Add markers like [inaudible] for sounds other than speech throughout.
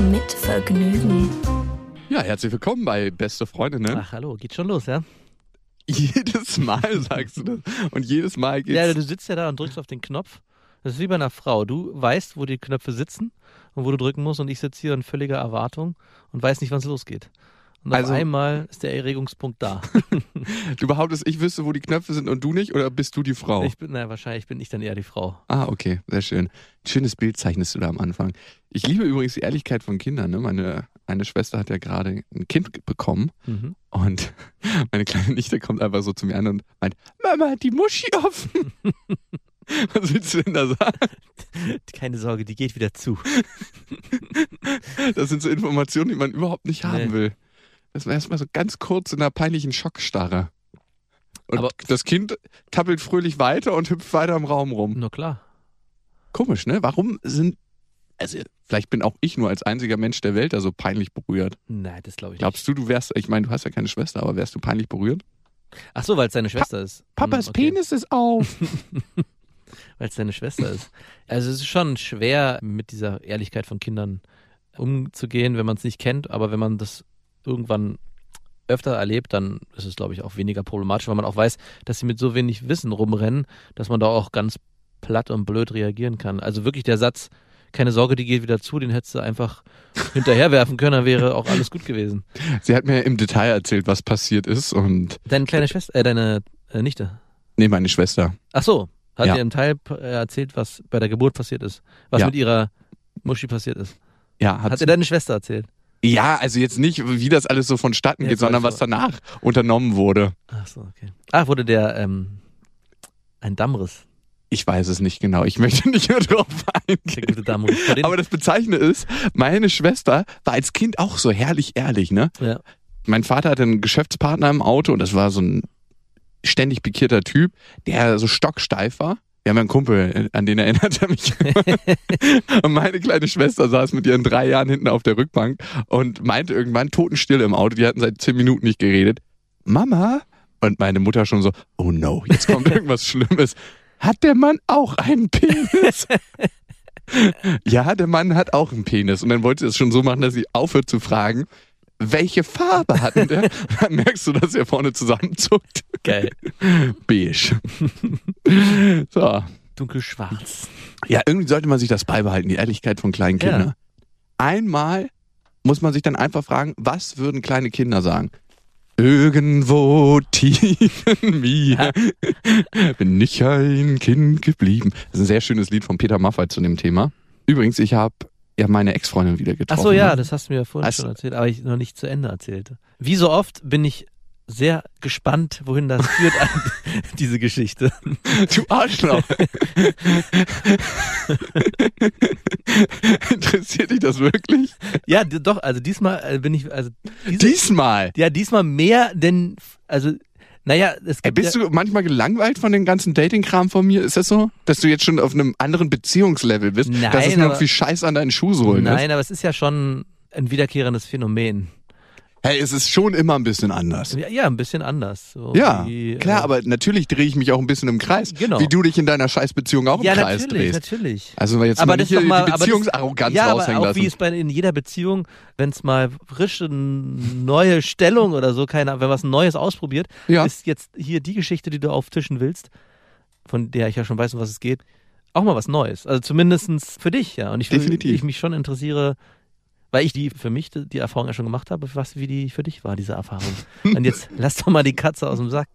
Mit Vergnügen. Ja, herzlich willkommen bei Beste Freundinnen. Ach, hallo, geht schon los, ja? Jedes Mal [laughs] sagst du das. Und jedes Mal geht's. Ja, du sitzt ja da und drückst auf den Knopf. Das ist wie bei einer Frau. Du weißt, wo die Knöpfe sitzen und wo du drücken musst und ich sitze hier in völliger Erwartung und weiß nicht, wann es losgeht. Und Also- auf einmal ist der Erregungspunkt da. [laughs] du behauptest, ich wüsste, wo die Knöpfe sind und du nicht? Oder bist du die Frau? Ich bin, na, wahrscheinlich bin ich dann eher die Frau. ah, okay, sehr schön. Schönes Bild zeichnest du da am Anfang. Ich liebe übrigens die Ehrlichkeit von Kindern. Ne? Meine eine Schwester hat ja gerade ein Kind bekommen Mhm. und [laughs] meine kleine Nichte kommt einfach so zu mir an und meint, Mama, hat die Muschi offen. [laughs] Was willst du denn da sagen? Keine Sorge, die geht wieder zu. Das sind so Informationen, die man überhaupt nicht haben Nee. will. Das war erstmal so ganz kurz in einer peinlichen Schockstarre. Und Aber- das Kind tappelt fröhlich weiter und hüpft weiter im Raum rum. Na klar. Komisch, ne? Warum sind. Also, vielleicht bin auch ich nur als einziger Mensch der Welt da so peinlich berührt. Nein, das glaube ich Glaubst du, du wärst. Ich meine, du hast ja keine Schwester, aber wärst du peinlich berührt? nicht. Ach so, weil es deine Schwester ist. Papas Hm, okay. Penis ist auf. [laughs] [laughs] Weil es deine Schwester ist. Also es ist schon schwer, mit dieser Ehrlichkeit von Kindern umzugehen, wenn man es nicht kennt. Aber wenn man das irgendwann öfter erlebt, dann ist es, glaube ich, auch weniger problematisch, weil man auch weiß, dass sie mit so wenig Wissen rumrennen, dass man da auch ganz platt und blöd reagieren kann. Also wirklich der Satz, keine Sorge, die geht wieder zu, den hättest du einfach [laughs] hinterherwerfen können, dann wäre auch alles gut gewesen. Sie hat mir im Detail erzählt, was passiert ist und. Deine kleine Schwester, äh, deine äh, Nichte. Nee, meine Schwester. Ach so, hat Ja. dir im Teil äh, erzählt, was bei der Geburt passiert ist, was Ja. mit ihrer Muschi passiert ist. Ja, hat, Hat dir deine Schwester erzählt? Ja, also jetzt nicht, wie das alles so vonstatten Ja, geht, sondern so. was danach unternommen wurde. Ach so, okay. Ah, wurde der ähm, ein Dammriss. Ich weiß es nicht genau. Ich möchte nicht mehr drauf eingehen. Aber das Bezeichnende ist, meine Schwester war als Kind auch so herrlich ehrlich, ne? ja. Mein Vater hatte einen Geschäftspartner im Auto und das war so ein ständig pikierter Typ, der so stocksteif war. Wir haben ja einen Kumpel, an den erinnert er mich. [laughs] und meine kleine Schwester saß mit ihren drei Jahren hinten auf der Rückbank und meinte irgendwann totenstill im Auto, die hatten seit zehn Minuten nicht geredet. Mama? Und meine Mutter schon so, oh no, jetzt kommt [laughs] irgendwas Schlimmes. Hat der Mann auch einen Penis? [laughs] ja, der Mann hat auch einen Penis. Und dann wollte sie es schon so machen, dass sie aufhört zu fragen, welche Farbe hat denn der? [laughs] Dann merkst du, dass er vorne zusammenzuckt. Geil. Beige. [laughs] so. Dunkelschwarz. Ja, irgendwie sollte man sich das beibehalten, die Ehrlichkeit von kleinen Ja. Kindern. Einmal muss man sich dann einfach fragen, was würden kleine Kinder sagen? Irgendwo tief in mir bin ich ein Kind geblieben. Das ist ein sehr schönes Lied von Peter Maffay zu dem Thema. Übrigens, ich habe ja meine Ex-Freundin wieder Ach getroffen. so, ja, ne? das hast du mir ja vorhin Also- schon erzählt, aber ich noch nicht zu Ende erzählt. Wie so oft bin ich sehr gespannt, wohin das [laughs] führt, diese Geschichte. Du Arschloch. [laughs] Interessiert dich das wirklich? Ja, doch, also diesmal äh, bin ich, also diese, Diesmal. ja, diesmal mehr denn, also, naja, es Ey, gibt bist ja, du manchmal gelangweilt von dem ganzen Dating-Kram von mir? Ist das so? Dass du jetzt schon auf einem anderen Beziehungslevel bist? Nein, dass es nur noch wie Scheiß an deinen Schuhsohlen ist? Nein, aber es ist ja schon ein wiederkehrendes Phänomen. Hey, es ist schon immer ein bisschen anders. Ja, ja ein bisschen anders. So Ja, wie, klar, äh, aber natürlich drehe ich mich auch ein bisschen im Kreis. Genau. Wie du dich in deiner Scheißbeziehung auch im ja, Kreis natürlich, drehst. natürlich. Also jetzt aber mal nicht hier mal, die aber Beziehungsarroganz ja, aber raushängen auch lassen. wie es bei in jeder Beziehung, wenn es mal frische neue Stellung oder so, keine wenn was Neues ausprobiert, Ja. ist jetzt hier die Geschichte, die du auftischen willst, von der ich ja schon weiß, um was es geht, auch mal was Neues. Also zumindestens für dich, ja. Und ich, Definitiv. ich mich schon interessiere, weil ich die für mich die Erfahrung ja schon gemacht habe, was wie die für dich war, diese Erfahrung. [laughs] Und jetzt lass doch mal die Katze aus dem Sack.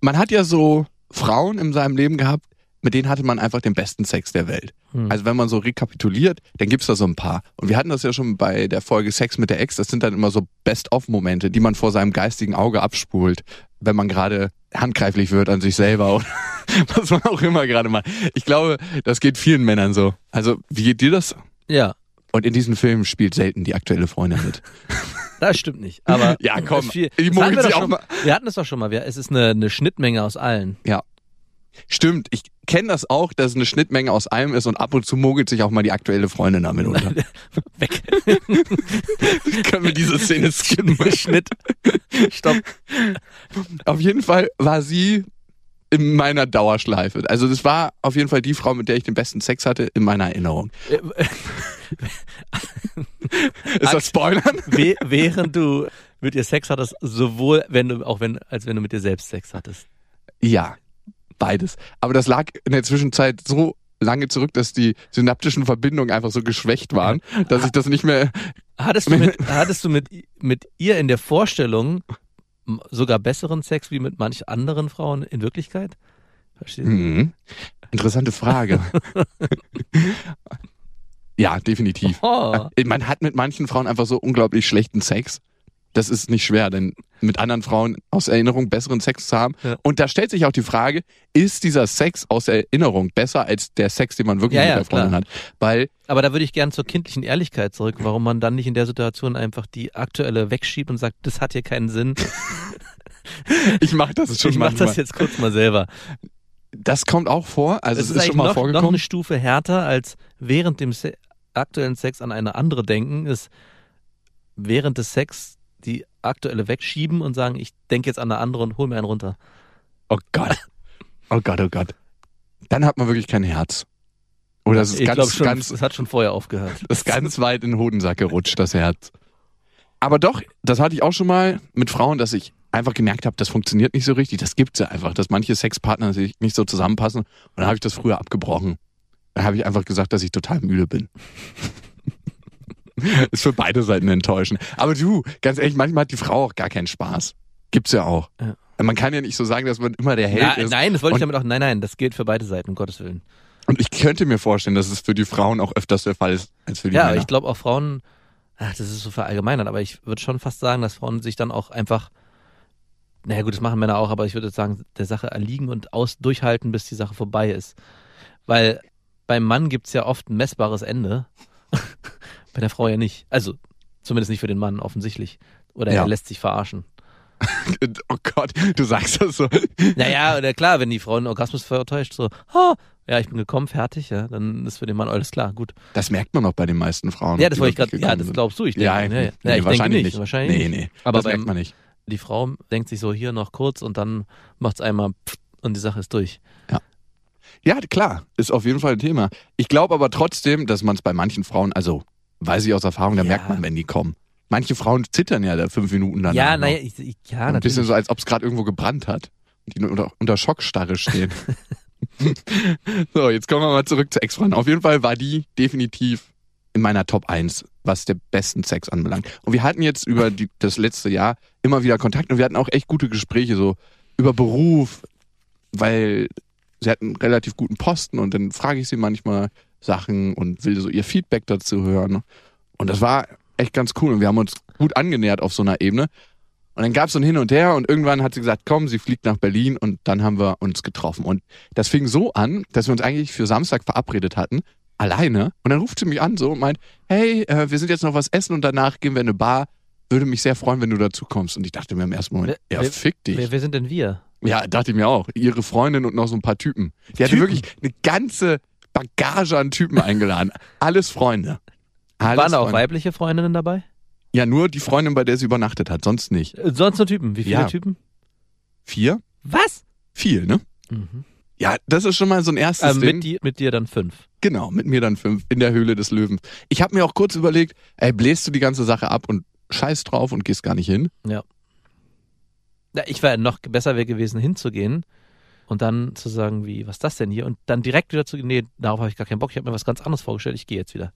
man hat ja so Frauen in seinem Leben gehabt, mit denen hatte man einfach den besten Sex der Welt. Hm. Also wenn man so rekapituliert, dann gibt's da so ein paar. Und wir hatten das ja schon bei der Folge Sex mit der Ex, das sind dann immer so Best-of-Momente, die man vor seinem geistigen Auge abspult, wenn man gerade handgreiflich wird an sich selber oder [laughs] was man auch immer gerade macht. Ich glaube, das geht vielen Männern so. Also wie geht dir das? Ja, Und in diesen Filmen spielt selten die aktuelle Freundin mit. [laughs] Das stimmt nicht. Aber Ja, komm, Viel, die das hatten wir, schon, mal. wir hatten es doch schon mal. Es ist eine, eine Schnittmenge aus allen. Ja. Stimmt, ich kenne das auch, dass es eine Schnittmenge aus allem ist und ab und zu mogelt sich auch mal die aktuelle Freundin damit unter. [laughs] Weg. [laughs] Können wir diese Szene skippen? Schnitt. Stopp. Auf jeden Fall war sie in meiner Dauerschleife. Also das war auf jeden Fall die Frau, mit der ich den besten Sex hatte, in meiner Erinnerung. Ist das Spoilern? [laughs] Während du mit ihr Sex hattest, sowohl wenn du, auch wenn, als wenn du mit dir selbst Sex hattest. Ja, beides. Aber das lag in der Zwischenzeit so lange zurück, dass die synaptischen Verbindungen einfach so geschwächt waren, dass ich das nicht mehr. Hattest du mit, [laughs] hattest du mit, mit ihr in der Vorstellung sogar besseren Sex wie mit manch anderen Frauen in Wirklichkeit? Verstehst du? Mhm. Interessante Frage. [laughs] ja, definitiv. Oh. Man hat mit manchen Frauen einfach so unglaublich schlechten Sex. Das ist nicht schwer, denn mit anderen Frauen aus Erinnerung besseren Sex zu haben. Ja. Und da stellt sich auch die Frage, ist dieser Sex aus Erinnerung besser als der Sex, den man wirklich Ja, mit der Freundin klar. hat? Weil, Aber da würde ich gern zur kindlichen Ehrlichkeit zurück, warum man dann nicht in der Situation einfach die aktuelle wegschiebt und sagt, das hat hier keinen Sinn. [laughs] ich mache das schon ich mach manchmal. das jetzt kurz mal selber. Das kommt auch vor, also es ist, eigentlich schon mal noch, noch vorgekommen. eine Stufe härter als während dem Se aktuellen Sex an eine andere denken, ist während des Sex die aktuelle wegschieben und sagen, ich denke jetzt an eine andere und hol mir einen runter. Oh Gott. [laughs] Oh Gott, oh Gott. Dann hat man wirklich kein Herz. Oder es ist ich ganz, schon, ganz, es hat schon vorher aufgehört. [laughs] das ist ganz weit in den Hodensack gerutscht, das Herz. Aber doch, das hatte ich auch schon mal mit Frauen, dass ich einfach gemerkt habe, das funktioniert nicht so richtig. Das gibt's ja einfach, dass manche Sexpartner sich nicht so zusammenpassen. Und dann habe ich das früher abgebrochen. Dann habe ich einfach gesagt, dass ich total müde bin. [laughs] ist für beide Seiten enttäuschend. Aber du, ganz ehrlich, manchmal hat die Frau auch gar keinen Spaß. Gibt's ja auch. Ja. Man kann ja nicht so sagen, dass man immer der Held Na, ist. nein, das wollte ich damit auch. Nein, nein, das gilt für beide Seiten, um Gottes Willen. Und ich könnte mir vorstellen, dass es für die Frauen auch öfters der Fall ist als für die Ja, Männer. ich glaube auch Frauen, ach, das ist so verallgemeinert, aber ich würde schon fast sagen, dass Frauen sich dann auch einfach, naja gut, das machen Männer auch, aber ich würde sagen, der Sache erliegen und aus durchhalten, bis die Sache vorbei ist. Weil beim Mann gibt's ja oft ein messbares Ende. [laughs] Bei der Frau ja nicht. Also, zumindest nicht für den Mann, offensichtlich. Oder Ja. er lässt sich verarschen. [laughs] oh Gott, du sagst das so. Naja, oder klar, wenn die Frau einen Orgasmus vertäuscht, so, oh, ja, ich bin gekommen, fertig, ja, dann ist für den Mann alles klar, gut. Das merkt man auch bei den meisten Frauen. Ja, das wollte ich gerade, ja, das glaubst du, ich denke. Ja, ja, ja. nee, ich denke wahrscheinlich nicht, nicht. wahrscheinlich Nee, nee, Aber das beim, merkt man nicht. die Frau denkt sich so hier noch kurz und dann macht's einmal pff, und die Sache ist durch. Ja, klar, ist auf jeden Fall ein Thema. Ich glaube aber trotzdem, dass man es bei manchen Frauen, also weiß ich aus Erfahrung, da Ja. merkt man, wenn die kommen. Manche Frauen zittern ja da fünf Minuten danach. ja, naja, ich, ich, ja, Ein bisschen natürlich. so, als ob es gerade irgendwo gebrannt hat. Und die unter, unter Schockstarre stehen. [laughs] [laughs] so, jetzt kommen wir mal zurück zu Ex-Freunden. Auf jeden Fall war die definitiv in meiner Top 1, was der besten Sex anbelangt. Und wir hatten jetzt über die, das letzte Jahr immer wieder Kontakt und wir hatten auch echt gute Gespräche, so über Beruf, weil sie hat einen relativ guten Posten und dann frage ich sie manchmal Sachen und will so ihr Feedback dazu hören. Und das war echt ganz cool und wir haben uns gut angenähert auf so einer Ebene. Und dann gab es so ein Hin und Her und irgendwann hat sie gesagt, komm, sie fliegt nach Berlin und dann haben wir uns getroffen. Und das fing so an, dass wir uns eigentlich für Samstag verabredet hatten, alleine. Und dann ruft sie mich an so und meint, hey, äh, wir sind jetzt noch was essen und danach gehen wir in eine Bar. Würde mich sehr freuen, wenn du dazu kommst. Und ich dachte mir im ersten Moment, Wer- ja, wer- fick dich. Wer, wer sind denn wir? Ja, dachte ich mir auch. Ihre Freundin und noch so ein paar Typen. Die hatte Typen? wirklich eine ganze Bagage an Typen eingeladen. [laughs] Alles Freunde. Alles Waren da auch Freunde. weibliche Freundinnen dabei? Ja, nur die Freundin, bei der sie übernachtet hat, sonst nicht. Äh, Sonst nur Typen. Wie viele Ja. Typen? Vier? Was? Viel, ne? Mhm. Ja, das ist schon mal so ein erstes Also Ding. mit, dir, mit dir dann fünf. Genau, mit mir dann fünf in der Höhle des Löwens. Ich habe mir auch kurz überlegt, ey, bläst du die ganze Sache ab und scheiß drauf und gehst gar nicht hin? Ja, ich wäre noch besser wäre gewesen, hinzugehen und dann zu sagen, wie, was ist das denn hier? Und dann direkt wieder zu gehen, nee, darauf habe ich gar keinen Bock, ich habe mir was ganz anderes vorgestellt, ich gehe jetzt wieder.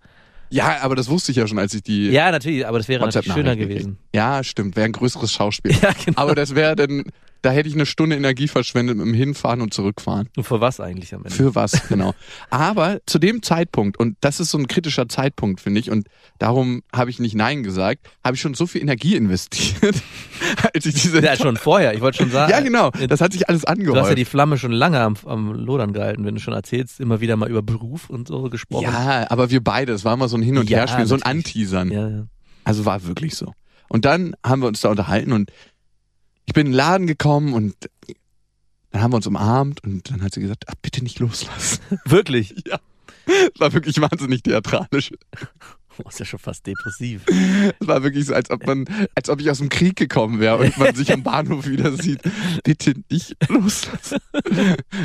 Ja, aber das wusste ich ja schon, als ich die Ja, natürlich, aber das wäre natürlich schöner gewesen. Ja, stimmt, wäre ein größeres Schauspiel. [laughs] Ja, genau. Aber das wäre dann Da hätte ich eine Stunde Energie verschwendet mit dem Hinfahren und Zurückfahren. Und für was eigentlich am Ende? Für was, genau. Aber zu dem Zeitpunkt, und das ist so ein kritischer Zeitpunkt, finde ich, und darum habe ich nicht Nein gesagt, habe ich schon so viel Energie investiert, [laughs] als ich diese. ja, schon vorher. Ich wollte schon sagen. Ja, genau. Das hat sich alles Du hast ja angehäuft. die Flamme schon lange am, am Lodern gehalten, wenn du schon erzählst, immer wieder mal über Beruf und so gesprochen. Ja, aber wir beide, es war mal so ein Hin- und Ja, Herspiel, so ein. Anteasern. ja, ja. Also war wirklich so. Und dann haben wir uns da unterhalten und ich bin in den Laden gekommen und dann haben wir uns umarmt und dann hat sie gesagt, ach, bitte nicht loslassen. [laughs] Wirklich? [laughs] Ja. Es war wirklich wahnsinnig theatralisch. [laughs] Oh, ist ja schon fast depressiv. Es war wirklich so, als ob man, als ob ich aus dem Krieg gekommen wäre und man sich am Bahnhof wieder sieht. Bitte nicht loslassen.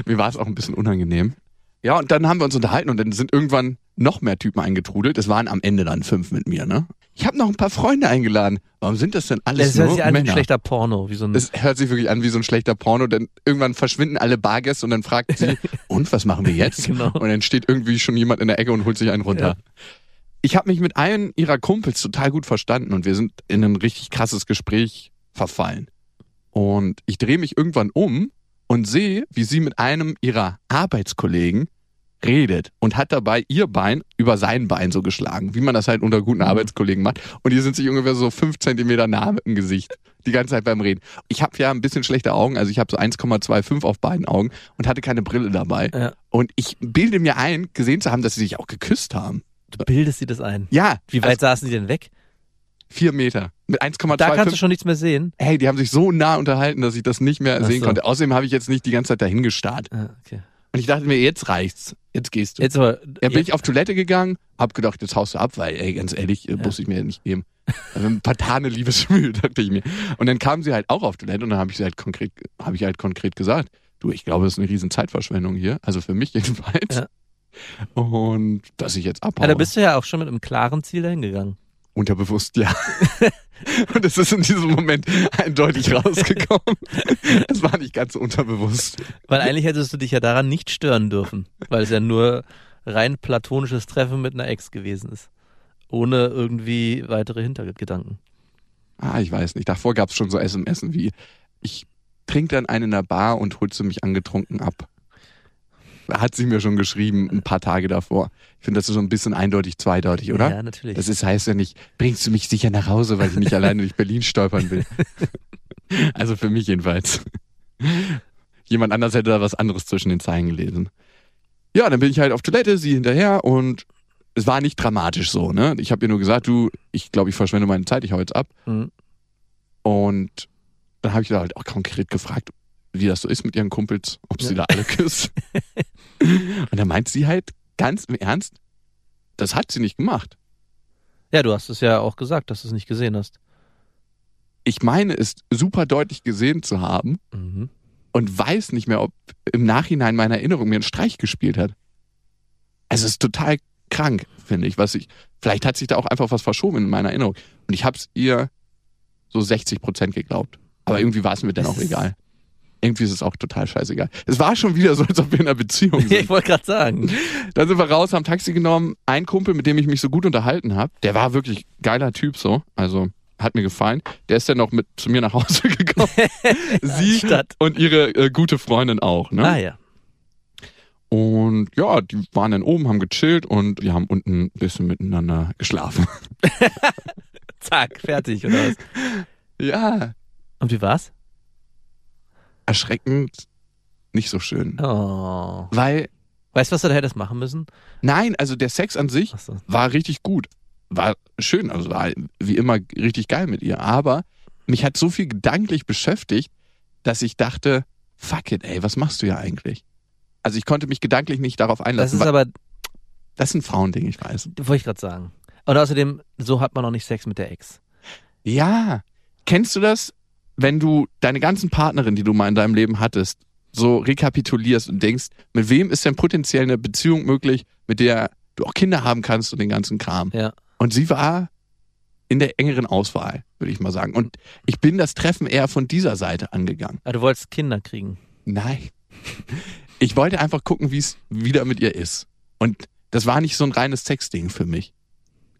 Mir war es auch ein bisschen unangenehm. Ja, und dann haben wir uns unterhalten und dann sind irgendwann noch mehr Typen eingetrudelt. Es waren am Ende dann fünf mit mir, ne? Ich habe noch ein paar Freunde eingeladen. Warum sind das denn alles Das hört nur sich an wie ein Männer? schlechter Porno, wie so ein. Es hört sich wirklich an wie so ein schlechter Porno, denn irgendwann verschwinden alle Bargäste und dann fragt sie, [laughs] und was machen wir jetzt? Genau. Und dann steht irgendwie schon jemand in der Ecke und holt sich einen runter. Ja. Ich habe mich mit einem ihrer Kumpels total gut verstanden und wir sind in ein richtig krasses Gespräch verfallen. Und ich drehe mich irgendwann um und sehe, wie sie mit einem ihrer Arbeitskollegen redet und hat dabei ihr Bein über sein Bein so geschlagen, wie man das halt unter guten Arbeitskollegen macht. Und die sind sich ungefähr so fünf Zentimeter nah mit dem Gesicht. Die ganze Zeit beim Reden. Ich habe ja ein bisschen schlechte Augen, also ich habe so 1,25 auf beiden Augen und hatte keine Brille dabei. Ja. Und ich bilde mir ein, gesehen zu haben, dass sie sich auch geküsst haben. du bildest dir das ein. Ja, Wie weit also saßen die denn weg? vier Meter. Mit Da kannst du 1,25. schon nichts mehr sehen. Hey, die haben sich so nah unterhalten, dass ich das nicht mehr Ach sehen so. konnte. Außerdem habe ich jetzt nicht die ganze Zeit dahin gestarrt. Ah, okay. Und ich dachte mir, jetzt reicht's. Jetzt gehst du. Jetzt aber. Ja, bin ich auf Toilette gegangen, hab gedacht, jetzt haust du ab, weil, ey, ganz ehrlich, äh, muss ich mir nicht geben. Also ein paar Tane Liebesmühe, [laughs] dachte ich mir. Und dann kam sie halt auch auf Toilette und dann habe ich sie halt konkret, habe ich halt konkret gesagt, du, ich glaube, das ist eine riesen Zeitverschwendung hier, also für mich [laughs] jedenfalls. Ja. Und dass ich jetzt abhaue. ja, da bist du ja auch schon mit einem klaren Ziel dahin gegangen. Unterbewusst, ja. [laughs] und es ist in diesem Moment eindeutig rausgekommen. Es war nicht ganz so unterbewusst. Weil eigentlich hättest du dich ja daran nicht stören dürfen, weil es ja nur rein platonisches Treffen mit einer Ex gewesen ist. Ohne irgendwie weitere Hintergedanken. Ah, ich weiß nicht. Davor gab es schon so SMS wie, ich trinke dann einen in der Bar und holst du mich angetrunken ab. Hat sie mir schon geschrieben, ein paar Tage davor. Ich finde, das ist so ein bisschen eindeutig zweideutig, oder? Ja, natürlich. Das ist, heißt ja nicht, bringst du mich sicher nach Hause, weil ich nicht [laughs] alleine durch Berlin stolpern will. also für mich jedenfalls. Jemand anders hätte da was anderes zwischen den Zeilen gelesen. Ja, dann bin ich halt auf Toilette, sie hinterher und es war nicht dramatisch so, ne? Ich habe ihr nur gesagt, du, ich glaube, ich verschwende meine Zeit, ich hau jetzt ab. Mhm. Und dann habe ich da halt auch konkret gefragt, wie das so ist mit ihren Kumpels, ob sie da alle küsst. [laughs] und dann meint sie halt ganz im Ernst, das hat sie nicht gemacht. Ja, du hast es ja auch gesagt, dass du es nicht gesehen hast. Ich meine es super deutlich gesehen zu haben Mhm. und weiß nicht mehr, ob im Nachhinein meine Erinnerung mir einen Streich gespielt hat. Also es ist total krank, finde ich, was ich, vielleicht hat sich da auch einfach was verschoben in meiner Erinnerung. Und ich habe es ihr so 60 Prozent geglaubt. Aber irgendwie war es mir dann auch egal. Irgendwie ist es auch total scheißegal. Es war schon wieder so, als ob wir in einer Beziehung [laughs] sind. ich wollte gerade sagen. Dann sind wir raus, haben Taxi genommen. Ein Kumpel, mit dem ich mich so gut unterhalten habe, der war wirklich geiler Typ so. Also hat mir gefallen. Der ist dann noch mit zu mir nach Hause [laughs] gekommen. [laughs] Sie Stadt. und ihre äh, gute Freundin auch. Ne? Ah ja. Und ja, die waren dann oben, haben gechillt und wir haben unten ein bisschen miteinander geschlafen. Zack, fertig, oder was? ja, Und wie war's? Erschreckend nicht so schön. Oh. Weil, Weißt du, was du da hättest machen müssen? nein, also der Sex an sich Achso. war richtig gut. War schön, also war wie immer richtig geil mit ihr. Aber mich hat so viel gedanklich beschäftigt, dass ich dachte, fuck it, ey, was machst du ja eigentlich? Also ich konnte mich gedanklich nicht darauf Das einlassen. ist weil- aber, das ist ein Frauending, ich weiß. wollte ich gerade sagen. Und außerdem, so hat man noch nicht Sex mit der Ex. Ja. Kennst du das, wenn du deine ganzen Partnerinnen, die du mal in deinem Leben hattest, so rekapitulierst und denkst, mit wem ist denn potenziell eine Beziehung möglich, mit der du auch Kinder haben kannst und den ganzen Kram? Ja. Und sie war in der engeren Auswahl, würde ich mal sagen. Und ich bin das Treffen eher von dieser Seite angegangen. Aber du wolltest Kinder kriegen. Nein. Ich wollte einfach gucken, wie es wieder mit ihr ist. Und das war nicht so ein reines Sexding für mich.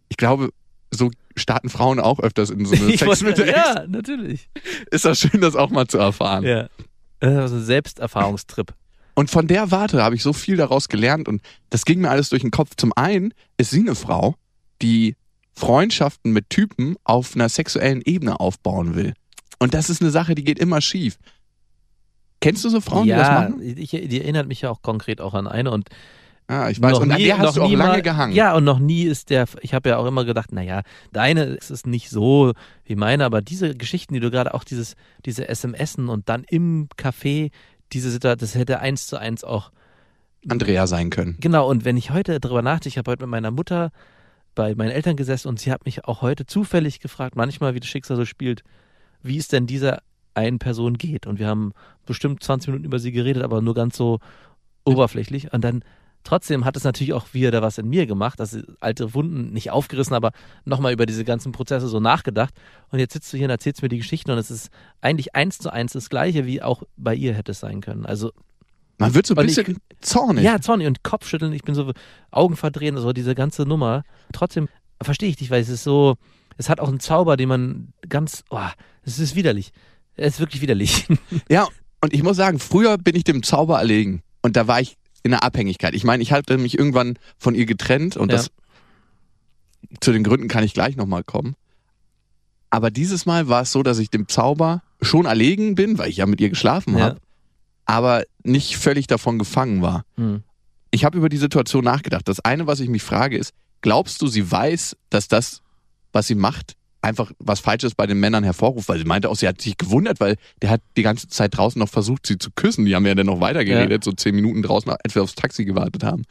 Ich glaube, so starten Frauen auch öfters in so eine Sex mit der ja, natürlich. Ist das schön, das auch mal zu erfahren. Ja. Also ein Selbsterfahrungstrip. Und von der Warte habe ich so viel daraus gelernt und das ging mir alles durch den Kopf. Zum einen ist sie eine Frau, die Freundschaften mit Typen auf einer sexuellen Ebene aufbauen will. Und das ist eine Sache, die geht immer schief. Kennst du so Frauen, die das ja, machen? ich, die erinnert mich ja auch konkret auch an eine und Ja, ich weiß. noch und an nie, der hast noch du auch nie lange mal, gehangen. Ja, und noch nie ist der, ich habe ja auch immer gedacht, naja, deine ist es nicht so wie meine, aber diese Geschichten, die du gerade auch dieses, diese SMSen und dann im Café, diese Situation, das hätte eins zu eins auch Andrea sein können. Genau, und wenn ich heute darüber nachdenke, ich habe heute mit meiner Mutter bei meinen Eltern gesessen und sie hat mich auch heute zufällig gefragt, manchmal wie das Schicksal so spielt, wie es denn dieser einen Person geht. Und wir haben bestimmt 20 Minuten über sie geredet, aber nur ganz so oberflächlich. Und dann trotzdem hat es natürlich auch wieder was in mir gemacht, dass alte Wunden nicht aufgerissen, aber nochmal über diese ganzen Prozesse so nachgedacht. Und jetzt sitzt du hier und erzählst mir die Geschichten und es ist eigentlich eins zu eins das Gleiche, wie auch bei ihr hätte es sein können. Also Man wird so ein Und ich- bisschen zornig. ja, zornig und Kopfschütteln, ich bin so Augen verdrehen, so diese ganze Nummer. Trotzdem verstehe ich dich, weil es ist so, es hat auch einen Zauber, den man ganz, oh, es ist widerlich. Es ist wirklich widerlich. [laughs] Ja, und ich muss sagen, früher bin ich dem Zauber erlegen. Und da war ich in der Abhängigkeit. Ich meine, ich hatte mich irgendwann von ihr getrennt und Ja. das zu den Gründen kann ich gleich nochmal kommen. Aber dieses Mal war es so, dass ich dem Zauber schon erlegen bin, weil ich ja mit ihr geschlafen Ja. habe, aber nicht völlig davon gefangen war. Hm. Ich habe über die Situation nachgedacht. Das eine, was ich mich frage, ist, glaubst du, sie weiß, dass das, was sie macht, einfach was Falsches bei den Männern hervorruft? Weil sie meinte auch, sie hat sich gewundert, weil der hat die ganze Zeit draußen noch versucht, sie zu küssen. Die haben ja dann noch weitergeredet, so zehn Minuten draußen, als wir aufs Taxi gewartet haben.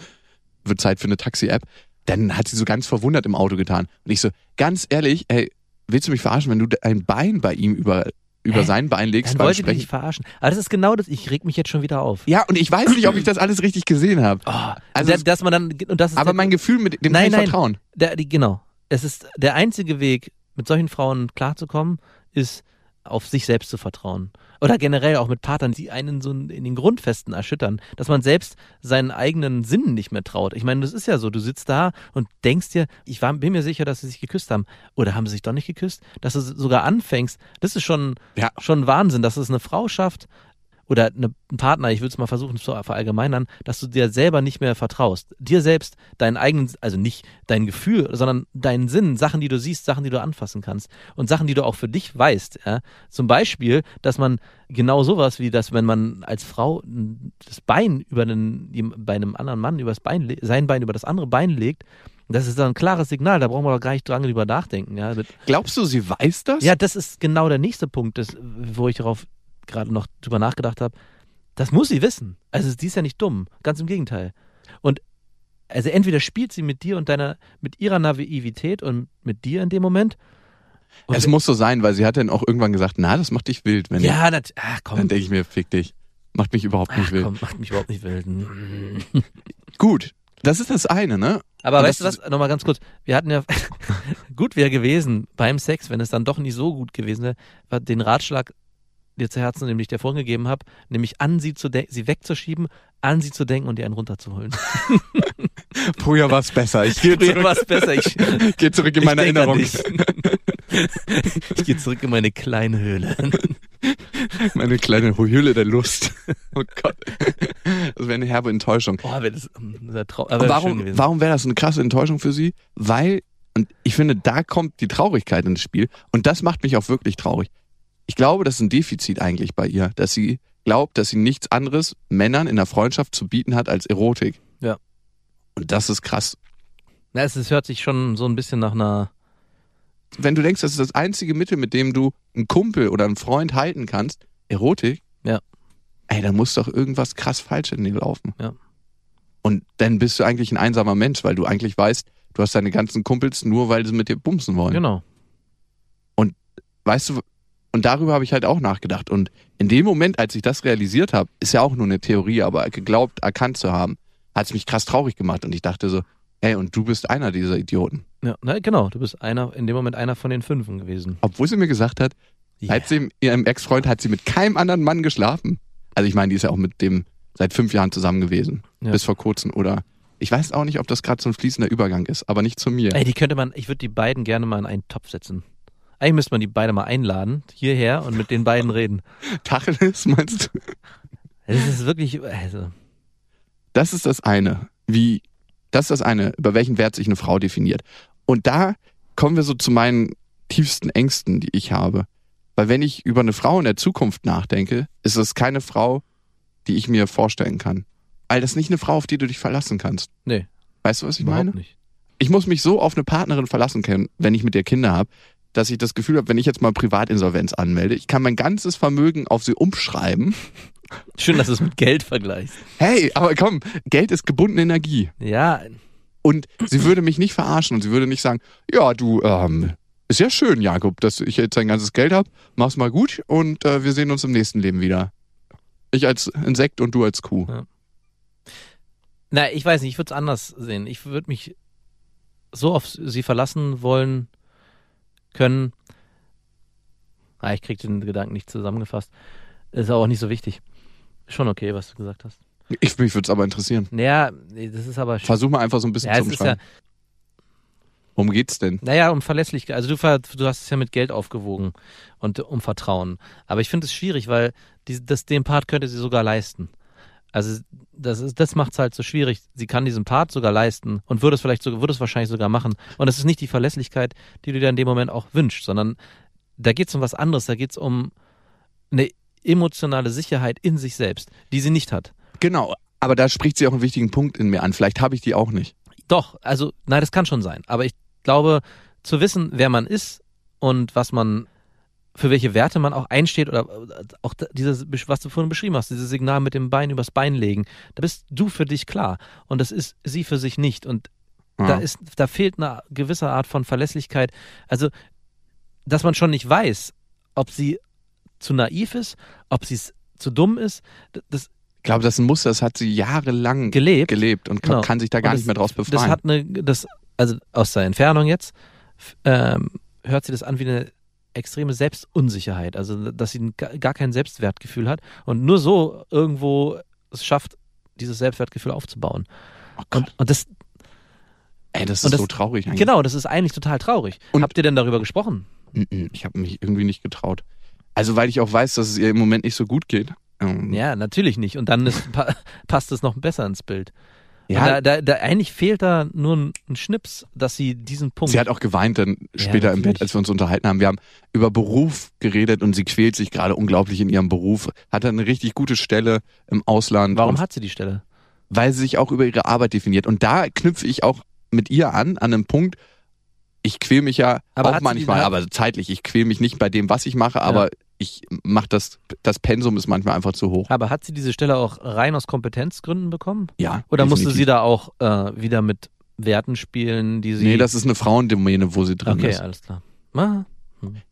Wird Zeit für eine Taxi-App. Dann hat sie so ganz verwundert im Auto getan. Und ich so, ganz ehrlich, ey, willst du mich verarschen, wenn du ein Bein bei ihm über, über Hä? sein Bein legst Dann beim wollte ich dich Sprechen? verarschen. Aber das ist genau das, ich reg mich jetzt schon wieder auf. Ja, und ich weiß nicht, ob ich das alles richtig gesehen habe. Oh, Also dass man dann, und das ist Aber mein Gefühl mit dem Nein, nein. vertrauen. der, genau. Es ist der einzige Weg, mit solchen Frauen klarzukommen, ist auf sich selbst zu vertrauen. Oder generell auch mit Partnern, die einen so in den Grundfesten erschüttern, dass man selbst seinen eigenen Sinnen nicht mehr traut. Ich meine, das ist ja so, du sitzt da und denkst dir, ich war, bin mir sicher, dass sie sich geküsst haben. Oder haben sie sich doch nicht geküsst? Dass du sogar anfängst, das ist schon, Ja. schon Wahnsinn, dass es eine Frau schafft, oder eine, ein Partner, ich würde es mal versuchen zu verallgemeinern, dass du dir selber nicht mehr vertraust. Dir selbst deinen eigenen, also nicht dein Gefühl, sondern deinen Sinn, Sachen, die du siehst, Sachen, die du anfassen kannst und Sachen, die du auch für dich weißt. Ja? Zum Beispiel, dass man genau sowas wie das, wenn man als Frau das Bein über einen, bei einem anderen Mann über das Bein, sein Bein über das andere Bein legt, das ist dann ein klares Signal, da brauchen wir doch gar nicht dran drüber nachdenken. Ja, Glaubst du, sie weiß das? ja, das ist genau der nächste Punkt, das, wo ich darauf gerade noch drüber nachgedacht habe. Das muss sie wissen. Also die ist ja nicht dumm, ganz im Gegenteil. Und also entweder spielt sie mit dir und deiner, mit ihrer Naivität und mit dir in dem Moment. Es muss so sein, weil sie hat dann auch irgendwann gesagt, na, das macht dich wild. Wenn ja, das, ah, ich, komm, dann denke ich mir, fick dich. Macht mich überhaupt nicht ach, wild. komm, macht mich überhaupt nicht wild. [laughs] Gut, das ist das eine, ne? Aber Und weißt du was, nochmal ganz kurz, wir hatten ja, [laughs] gut wäre gewesen beim Sex, wenn es dann doch nicht so gut gewesen wäre, den Ratschlag dir zu Herzen, nämlich der vorhin gegeben habe, nämlich an sie zu denken, sie wegzuschieben, an sie zu denken und ihr einen runterzuholen. [laughs] Früher war es besser. Ich gehe Früher zurück, war es besser. [laughs] Ich, geh zurück in meine Erinnerung. ich gehe zurück in meine kleine Höhle. Meine kleine Höhle der Lust. Oh Gott. Das wäre eine herbe Enttäuschung. Boah, wäre das, das wär wär warum, warum wäre das eine krasse Enttäuschung für sie? Weil, und ich finde, da kommt die Traurigkeit ins Spiel. Und das macht mich auch wirklich traurig. Ich glaube, das ist ein Defizit eigentlich bei ihr, dass sie glaubt, dass sie nichts anderes Männern in der Freundschaft zu bieten hat als Erotik. Ja. Und das ist krass. Na, es, es hört sich schon so ein bisschen nach einer, Wenn du denkst, das ist das einzige Mittel, mit dem du einen Kumpel oder einen Freund halten kannst, Erotik, Ja. ey, da muss doch irgendwas krass falsch in dir laufen. Ja. Und dann bist du eigentlich ein einsamer Mensch, weil du eigentlich weißt, du hast deine ganzen Kumpels nur, weil sie mit dir bumsen wollen. genau. Weißt du, und darüber habe ich halt auch nachgedacht. Und in dem Moment, als ich das realisiert habe, ist ja auch nur eine Theorie, aber geglaubt, erkannt zu haben, hat es mich krass traurig gemacht. Und ich dachte so, ey, und du bist einer dieser Idioten. Ja, na, genau, du bist einer, in dem Moment einer von den Fünfen gewesen. Obwohl sie mir gesagt hat, Ja. seit sie, ihrem Ex-Freund hat sie mit keinem anderen Mann geschlafen. Also ich meine, die ist ja auch mit dem seit fünf Jahren zusammen gewesen. Ja. Bis vor kurzem oder Ich weiß auch nicht, ob das gerade so ein fließender Übergang ist, aber nicht zu mir. Ey, die könnte man, ich würde die beiden gerne mal in einen Topf setzen. Eigentlich müsste man die beide mal einladen, hierher und mit den beiden reden. [laughs] Tacheles, meinst du? Das ist wirklich, also, Das ist das eine. Wie, das ist das eine, über welchen Wert sich eine Frau definiert. Und da kommen wir so zu meinen tiefsten Ängsten, die ich habe. Weil wenn ich über eine Frau in der Zukunft nachdenke, ist es keine Frau, die ich mir vorstellen kann. Weil das ist nicht eine Frau, auf die du dich verlassen kannst. nee, Weißt du, was ich überhaupt meine? nicht. Ich muss mich so auf eine Partnerin verlassen können, wenn ich mit ihr Kinder habe, dass ich das Gefühl habe, wenn ich jetzt mal Privatinsolvenz anmelde, ich kann mein ganzes Vermögen auf sie umschreiben. Schön, dass du es mit Geld vergleichst. Hey, aber komm, Geld ist gebundene Energie. Ja, Und sie würde mich nicht verarschen und sie würde nicht sagen, ja, du, ähm, ist ja schön, Jakob, dass ich jetzt dein ganzes Geld hab. Mach's mal gut und äh, wir sehen uns im nächsten Leben wieder. Ich als Insekt und du als Kuh. na, ich weiß nicht, ich würde es anders sehen. Ich würde mich so auf sie verlassen wollen können. Ah, ich krieg den Gedanken nicht zusammengefasst. Ist auch nicht so wichtig. Schon okay, was du gesagt hast. Ich, mich würde es aber interessieren. Naja, das ist aber Versuch mal einfach so ein bisschen Ja, zu ist ja, umschreiben. Worum geht's denn? naja, um Verlässlichkeit. Also du, du hast es ja mit Geld aufgewogen und um Vertrauen. Aber ich finde es schwierig, weil die, das, den Part könnte sie sogar leisten. Also das, ist, das macht es halt so schwierig. Sie kann diesen Part sogar leisten und würde es vielleicht sogar, würde es wahrscheinlich sogar machen. Und es ist nicht die Verlässlichkeit, die du dir in dem Moment auch wünschst, sondern da geht es um was anderes. Da geht es um eine emotionale Sicherheit in sich selbst, die sie nicht hat. Genau, aber da spricht sie auch einen wichtigen Punkt in mir an. Vielleicht habe ich die auch nicht. Doch, also, nein, das kann schon sein. Aber ich glaube, zu wissen, wer man ist und was man, für welche Werte man auch einsteht oder äh, auch da- dieses, was du vorhin beschrieben hast, dieses Signal mit dem Bein übers Bein legen, da bist du für dich klar. Und das ist sie für sich nicht. Und da Ja. ist, da fehlt eine gewisse Art von Verlässlichkeit. Also, dass man schon nicht weiß, ob sie zu naiv ist, ob sie zu dumm ist, das Ich glaube, das ist ein Muster, das hat sie jahrelang gelebt. gelebt und kann, Genau. kann sich da gar das- nicht mehr draus Das befreien. hat eine, das, also aus der Entfernung jetzt, ähm, hört sich das an wie eine extreme Selbstunsicherheit. Also, dass sie ga- gar kein Selbstwertgefühl hat und nur so irgendwo es schafft, dieses Selbstwertgefühl aufzubauen. oh Und, und das, ey, das ist das- so traurig eigentlich. genau, das ist eigentlich total traurig. Und- Habt ihr denn darüber gesprochen? Ich habe mich irgendwie nicht getraut. Also, weil ich auch weiß, dass es ihr im Moment nicht so gut geht. Ähm, Ja, natürlich nicht. Und dann ist, pa [laughs] passt es noch besser ins Bild. Ja da, da, da, eigentlich fehlt da nur ein, ein Schnips, dass sie diesen Punkt. Sie hat auch geweint dann später im Bett, als wir uns unterhalten haben. Wir haben über Beruf geredet und sie quält sich gerade unglaublich in ihrem Beruf. Hatte eine richtig gute Stelle im Ausland. Warum hat sie die Stelle? Weil sie sich auch über ihre Arbeit definiert. Und da knüpfe ich auch mit ihr an, an einem Punkt, ich quäl mich ja Aber auch hat manchmal, aber zeitlich, ich quäl mich nicht bei dem, was ich mache, aber ich mache das, das Pensum ist manchmal einfach zu hoch. Aber hat sie diese Stelle auch rein aus Kompetenzgründen bekommen? Ja. Oder musste definitiv. sie da auch äh, wieder mit Werten spielen, die sie. Nee, das ist eine Frauendomäne, wo sie drin Okay, ist. alles klar. Ah,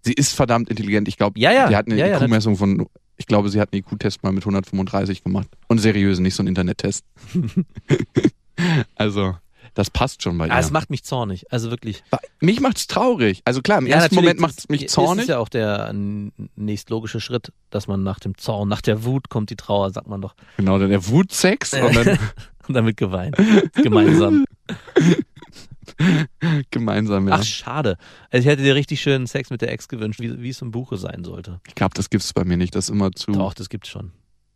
Sie ist verdammt intelligent. Ich glaube, Ja, ja. die hat eine Ja, IQ-Messung von, ich glaube, sie hat einen IQ-Test mal mit 135 gemacht. Und seriös, nicht so ein Internettest. [laughs] [laughs] also, das passt schon bei ihr. ah, es macht mich zornig. Also wirklich. mich macht's traurig. Also klar, im Ja, ersten Moment macht's das mich Ist zornig. es ja auch der nächstlogische Schritt, dass man nach dem Zorn, nach der Wut kommt die Trauer, sagt man doch. Genau, dann der Wutsex und dann [laughs] Und damit geweint. Gemeinsam. [laughs] gemeinsam, ja. Ach, schade. Also ich hätte dir richtig schönen Sex mit der Ex gewünscht, wie, wie es im Buche sein sollte. ich glaube, das gibt's bei mir nicht. Das ist immer zu. Doch, das gibt's schon.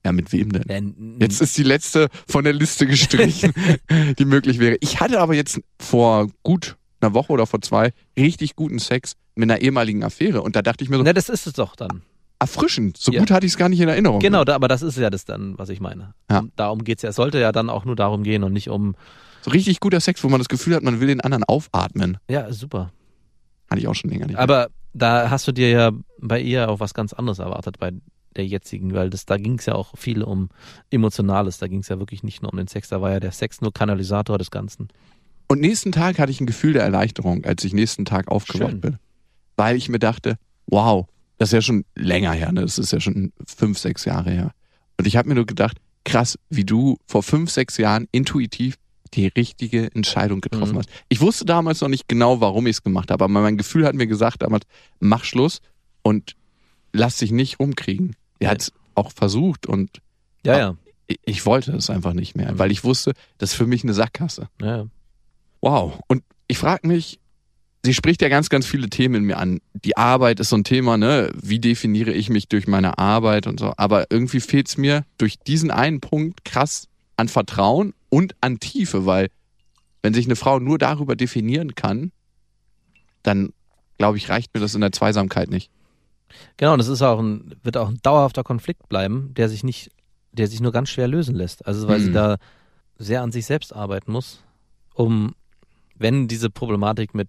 Ja, mit wem denn? N- Jetzt ist die letzte von der Liste gestrichen, [laughs] [laughs] die möglich wäre. Ich hatte aber jetzt vor gut einer Woche oder vor zwei richtig guten Sex mit einer ehemaligen Affäre. Und da dachte ich mir so, Na, das ist es doch dann. erfrischend. So Ja. gut hatte ich es gar nicht in Erinnerung. Genau, da, aber das ist ja das dann, was ich meine. Ja. Darum geht's ja. Es sollte ja dann auch nur darum gehen und nicht um, So richtig guter Sex, wo man das Gefühl hat, man will den anderen aufatmen. ja, super. Hatte ich auch schon länger nicht. mehr. Aber da hast du dir ja bei ihr auch was ganz anderes erwartet, bei der jetzigen, weil das, da ging's ja auch viel um Emotionales. Da ging's ja wirklich nicht nur um den Sex. Da war ja der Sex nur Kanalisator des Ganzen. Und nächsten Tag hatte ich ein Gefühl der Erleichterung, als ich nächsten Tag aufgewacht Schön. bin. Weil ich mir dachte, wow, das ist ja schon länger her, ne? Das ist ja schon fünf, sechs Jahre her. Und ich habe mir nur gedacht, krass, wie du vor fünf, sechs Jahren intuitiv die richtige Entscheidung getroffen Mhm. hast. Ich wusste damals noch nicht genau, warum ich es gemacht habe, aber mein Gefühl hat mir gesagt damals, mach Schluss und lass dich nicht rumkriegen. Er Ja. hat es auch versucht und Ja, ja. ich, ich wollte es einfach nicht mehr, weil ich wusste, das ist für mich eine Sackgasse. Ja. Wow. Und ich frage mich, sie spricht ja ganz, ganz viele Themen in mir an. Die Arbeit ist so ein Thema, ne? Wie definiere ich mich durch meine Arbeit und so. Aber irgendwie fehlt es mir durch diesen einen Punkt krass an Vertrauen und an Tiefe, weil wenn sich eine Frau nur darüber definieren kann, dann glaube ich, reicht mir das in der Zweisamkeit nicht. Genau, und das ist auch ein, wird auch ein dauerhafter Konflikt bleiben, der sich nicht, der sich nur ganz schwer lösen lässt. Also weil sie Hm. da sehr an sich selbst arbeiten muss, um, wenn diese Problematik mit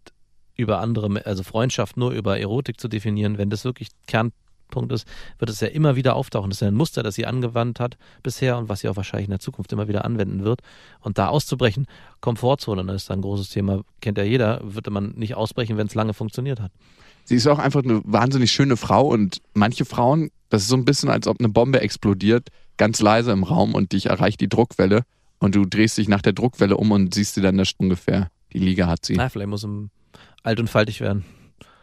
über andere, also Freundschaft nur über Erotik zu definieren, wenn das wirklich Kernpunkt ist, wird es ja immer wieder auftauchen. Das ist ja ein Muster, das sie angewandt hat bisher und was sie auch wahrscheinlich in der Zukunft immer wieder anwenden wird. Und da auszubrechen, Komfortzone, das ist ein großes Thema, kennt ja jeder, würde man nicht ausbrechen, wenn es lange funktioniert hat. Sie ist auch einfach eine wahnsinnig schöne Frau und manche Frauen, das ist so ein bisschen, als ob eine Bombe explodiert, ganz leise im Raum und dich erreicht die Druckwelle und du drehst dich nach der Druckwelle um und siehst sie dann da ungefähr. Die Liga hat sie. Na, vielleicht muss er alt und faltig werden.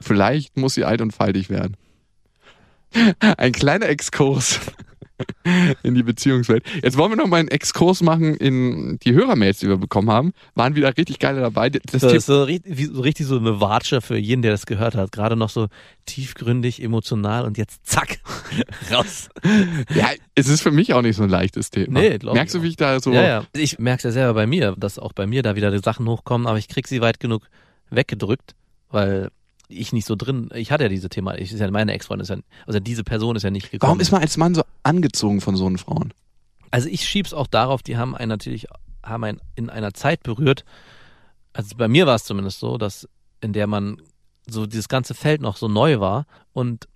Vielleicht muss sie alt und faltig werden. Ein kleiner Exkurs [laughs] in die Beziehungswelt. Jetzt wollen wir noch mal einen Exkurs machen in die Hörermails, die wir bekommen haben. Waren wieder richtig geile dabei. Das Das ist so richtig, so richtig so eine Watsche für jeden, der das gehört hat. Gerade noch so tiefgründig, emotional und jetzt zack, [laughs] raus. ja, es ist für mich auch nicht so ein leichtes Thema. Nee, Merkst ich du, wie ich da so Ja, ja. Ich merke es ja selber bei mir, dass auch bei mir da wieder die Sachen hochkommen, aber ich krieg sie weit genug weggedrückt, weil ich nicht so drin, ich hatte ja diese Thema, ich ist ja meine Ex-Freundin, ist ja, also diese Person ist ja nicht gekommen. Warum ist man als Mann so angezogen von so einen Frauen? Also ich schieb's auch darauf, die haben einen natürlich, haben einen in einer Zeit berührt. Also bei mir war es zumindest so, dass in der man so dieses ganze Feld noch so neu war und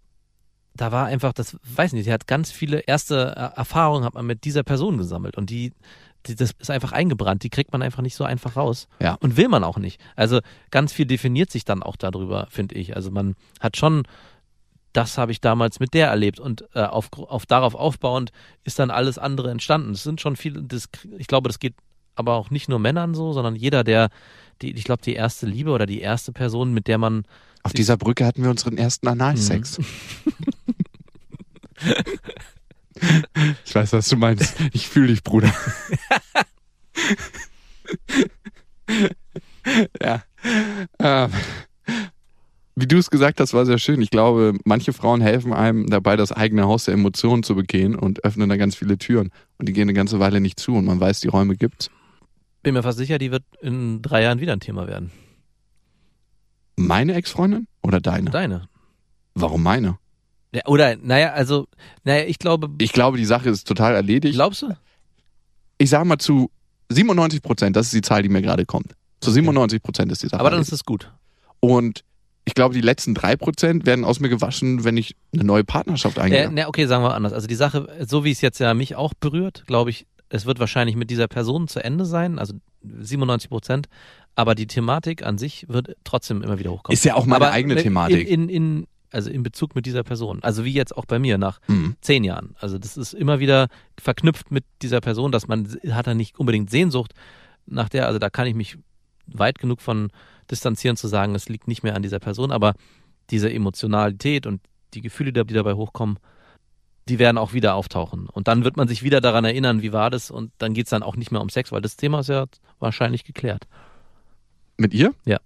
da war einfach, das weiß nicht, die hat ganz viele erste Erfahrungen hat man mit dieser Person gesammelt und die das ist einfach eingebrannt, die kriegt man einfach nicht so einfach raus Ja. und will man auch nicht. Also ganz viel definiert sich dann auch darüber, finde ich. Also man hat schon das habe ich damals mit der erlebt und äh, auf, auf darauf aufbauend ist dann alles andere entstanden. Es sind schon viele, das, ich glaube, das geht aber auch nicht nur Männern so, sondern jeder, der, die, ich glaube, die erste Liebe oder die erste Person, mit der man, Auf dieser Brücke hatten wir unseren ersten Analsex. Mhm. [laughs] [laughs] ich weiß, was du meinst. Ich fühle dich, Bruder. [laughs] ja. Ähm, wie du es gesagt hast, war sehr schön. Ich glaube, manche Frauen helfen einem dabei, das eigene Haus der Emotionen zu begehen und öffnen da ganz viele Türen. Und die gehen eine ganze Weile nicht zu und man weiß, die Räume gibt's. bin mir fast sicher, die wird in drei Jahren wieder ein Thema werden. Meine Ex-Freundin oder deine? Deine. Warum meine? Ja, oder, naja, also, naja, ich glaube, Ich glaube, die Sache ist total erledigt. glaubst du? ich sage mal zu 97 Prozent, das ist die Zahl, die mir gerade kommt. Zu 97 Prozent ist die Sache. Aber dann erledigt. ist es gut. Und ich glaube, die letzten drei Prozent werden aus mir gewaschen, wenn ich eine neue Partnerschaft eingehe. Äh, na, okay, sagen wir anders. Also die Sache, so wie es jetzt ja mich auch berührt, glaube ich, es wird wahrscheinlich mit dieser Person zu Ende sein, also 97 Prozent. Aber die Thematik an sich wird trotzdem immer wieder hochkommen. ist ja auch meine aber eigene in, Thematik. In, in, also in Bezug mit dieser Person. Also wie jetzt auch bei mir nach Mhm. zehn Jahren. Also das ist immer wieder verknüpft mit dieser Person, dass man hat da nicht unbedingt Sehnsucht nach der, also da kann ich mich weit genug von distanzieren zu sagen, es liegt nicht mehr an dieser Person, aber diese Emotionalität und die Gefühle, die dabei hochkommen, die werden auch wieder auftauchen. Und dann wird man sich wieder daran erinnern, wie war das und dann geht's dann auch nicht mehr um Sex, weil das Thema ist ja wahrscheinlich geklärt. Mit ihr? Ja.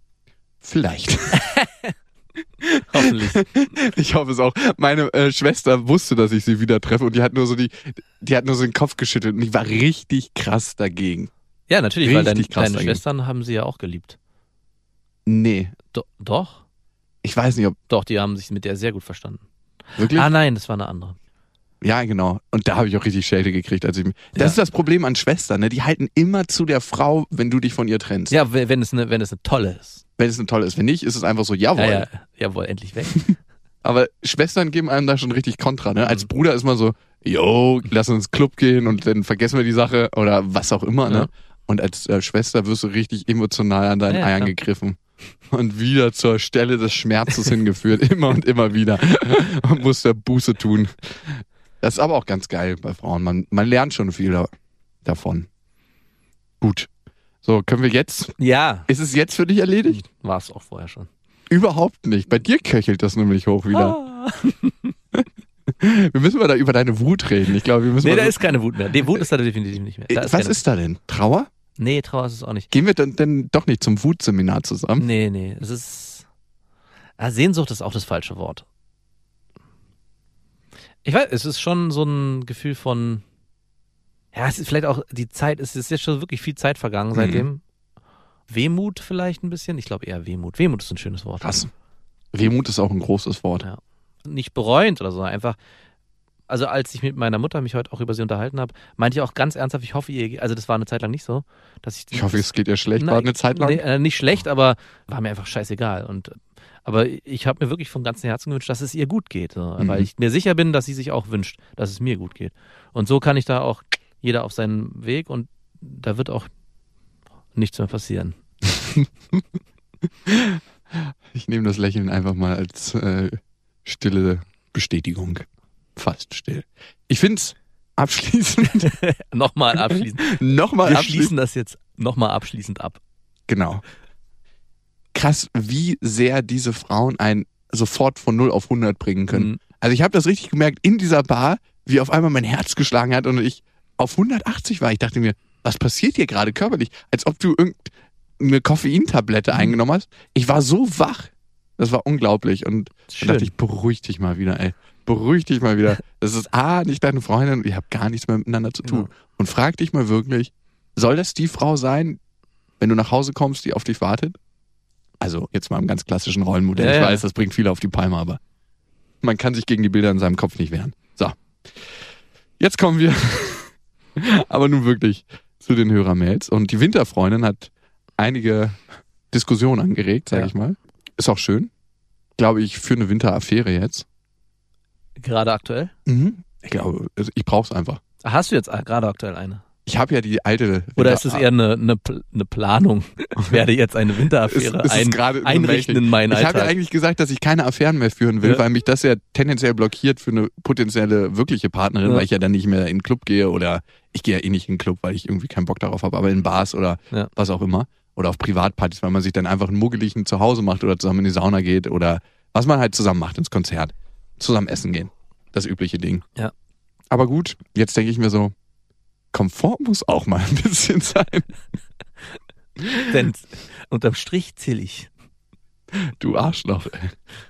Vielleicht. [laughs] [laughs] Hoffentlich. Ich hoffe es auch. Meine äh, Schwester wusste, dass ich sie wieder treffe und die hat nur so die, die hat nur so den Kopf geschüttelt und ich war richtig krass dagegen. ja, natürlich, weil dein, Richtig krass deine dagegen. Schwestern haben sie ja auch geliebt. Nee. Do doch? Ich weiß nicht, ob Doch, die haben sich mit der sehr gut verstanden. wirklich. Ah nein, das war eine andere. Ja, genau. Und da habe ich auch richtig Schelte gekriegt. Als ich, das Ja. ist das Problem an Schwestern, ne? Die halten immer zu der Frau, wenn du dich von ihr trennst. Ja, we- wenn es eine, wenn es eine tolle ist. Wenn es eine tolle ist. Wenn nicht, ist es einfach so, jawohl. Ja, ja, jawohl, endlich weg. [laughs] Aber Schwestern geben einem da schon richtig Kontra, ne? Als Bruder ist man so, yo, lass uns Club gehen und dann vergessen wir die Sache oder was auch immer, ne? Ja. Und als äh, Schwester wirst du richtig emotional an deinen Ja, Eiern gegriffen. Und wieder zur Stelle des Schmerzes hingeführt, [laughs] immer und immer wieder. [laughs] Und musst da Buße tun. Das ist aber auch ganz geil bei Frauen. Man, man lernt schon viel da, davon. Gut. So, können wir jetzt, Ja, ist es jetzt für dich erledigt? war es auch vorher schon. Überhaupt nicht. Bei dir köchelt das nämlich hoch wieder. Ah. [laughs] Wir müssen mal da über deine Wut reden. Ich glaube, wir müssen Nee, da so- ist keine Wut mehr. Nee, Wut ist da definitiv nicht mehr. Da Was ist da denn? Trauer? Nee, Trauer ist es auch nicht. Gehen wir dann, dann doch nicht zum Wutseminar zusammen? Nee, nee, es ist. Ah, Sehnsucht ist auch das falsche Wort. Ich weiß, es ist schon so ein Gefühl von. Ja, es ist vielleicht auch die Zeit, es ist jetzt schon wirklich viel Zeit vergangen Mhm. seitdem. Wehmut vielleicht ein bisschen. Ich glaube eher Wehmut. Wehmut ist ein schönes Wort. Krass. Wehmut ist auch ein großes Wort. Ja. Nicht bereuend oder so, einfach. Also als ich mit meiner Mutter mich heute auch über sie unterhalten habe, meinte ich auch ganz ernsthaft, ich hoffe, ihr, also das war eine Zeit lang nicht so, dass ich. Ich hoffe, es geht ihr schlecht. War Nein, eine Zeit lang. Nee, äh, nicht schlecht, aber war mir einfach scheißegal. Und aber ich habe mir wirklich von ganzem Herzen gewünscht, dass es ihr gut geht, so, Mhm. weil ich mir sicher bin, dass sie sich auch wünscht, dass es mir gut geht. Und so kann ich da auch jeder auf seinen Weg und da wird auch nichts mehr passieren. [laughs] Ich nehme das Lächeln einfach mal als äh, stille Bestätigung. Fast still. Ich finde es abschließend, [laughs] nochmal abschließend. [laughs] nochmal Wir abschließend, schließen das jetzt nochmal abschließend ab. genau. Krass, wie sehr diese Frauen einen sofort von 0 auf 100 bringen können. Mhm. Also ich habe das richtig gemerkt in dieser Bar, wie auf einmal mein Herz geschlagen hat und ich auf 180 war. Ich dachte mir, was passiert hier gerade körperlich? Als ob du irgendeine Koffeintablette Mhm. eingenommen hast. Ich war so wach. Das war unglaublich und Schön. dann dachte ich, beruhig dich mal wieder, ey. Beruhig dich mal wieder. [laughs] Das ist A, nicht deine Freundin und ihr habt gar nichts mehr miteinander zu tun. Ja. Und frag dich mal wirklich, soll das die Frau sein, wenn du nach Hause kommst, die auf dich wartet? Also jetzt mal im ganz klassischen Rollenmodell. Ja, ich weiß, das bringt viele auf die Palme, aber man kann sich gegen die Bilder in seinem Kopf nicht wehren. So. Jetzt kommen wir [laughs] aber nun wirklich zu den Hörermails. Und die Winterfreundin hat einige Diskussionen angeregt, sag Ja. ich mal. Ist auch schön. Glaube ich, für eine Winteraffäre jetzt. Gerade aktuell? Mhm. Ich glaube, also ich brauche es einfach. Hast du jetzt gerade aktuell eine? Ich habe ja die alte. Oder ist es eher eine, eine, eine Planung? [laughs] Ich werde jetzt eine Winteraffäre Es- es ein, einrichten in meinen Ich habe Alltag. ja eigentlich gesagt, dass ich keine Affären mehr führen will, Ja. weil mich das ja tendenziell blockiert für eine potenzielle wirkliche Partnerin, Ja. weil ich ja dann nicht mehr in den Club gehe oder ich gehe ja eh nicht in den Club, weil ich irgendwie keinen Bock darauf habe, aber in Bars oder Ja. was auch immer. Oder auf Privatpartys, weil man sich dann einfach einen muggeligen zu Hause macht oder zusammen in die Sauna geht oder was man halt zusammen macht ins Konzert. Zusammen essen gehen. Das übliche Ding. Ja. Aber gut, jetzt denke ich mir so, Komfort muss auch mal ein bisschen sein. Denn unterm Strich zähle ich. Du Arschloch,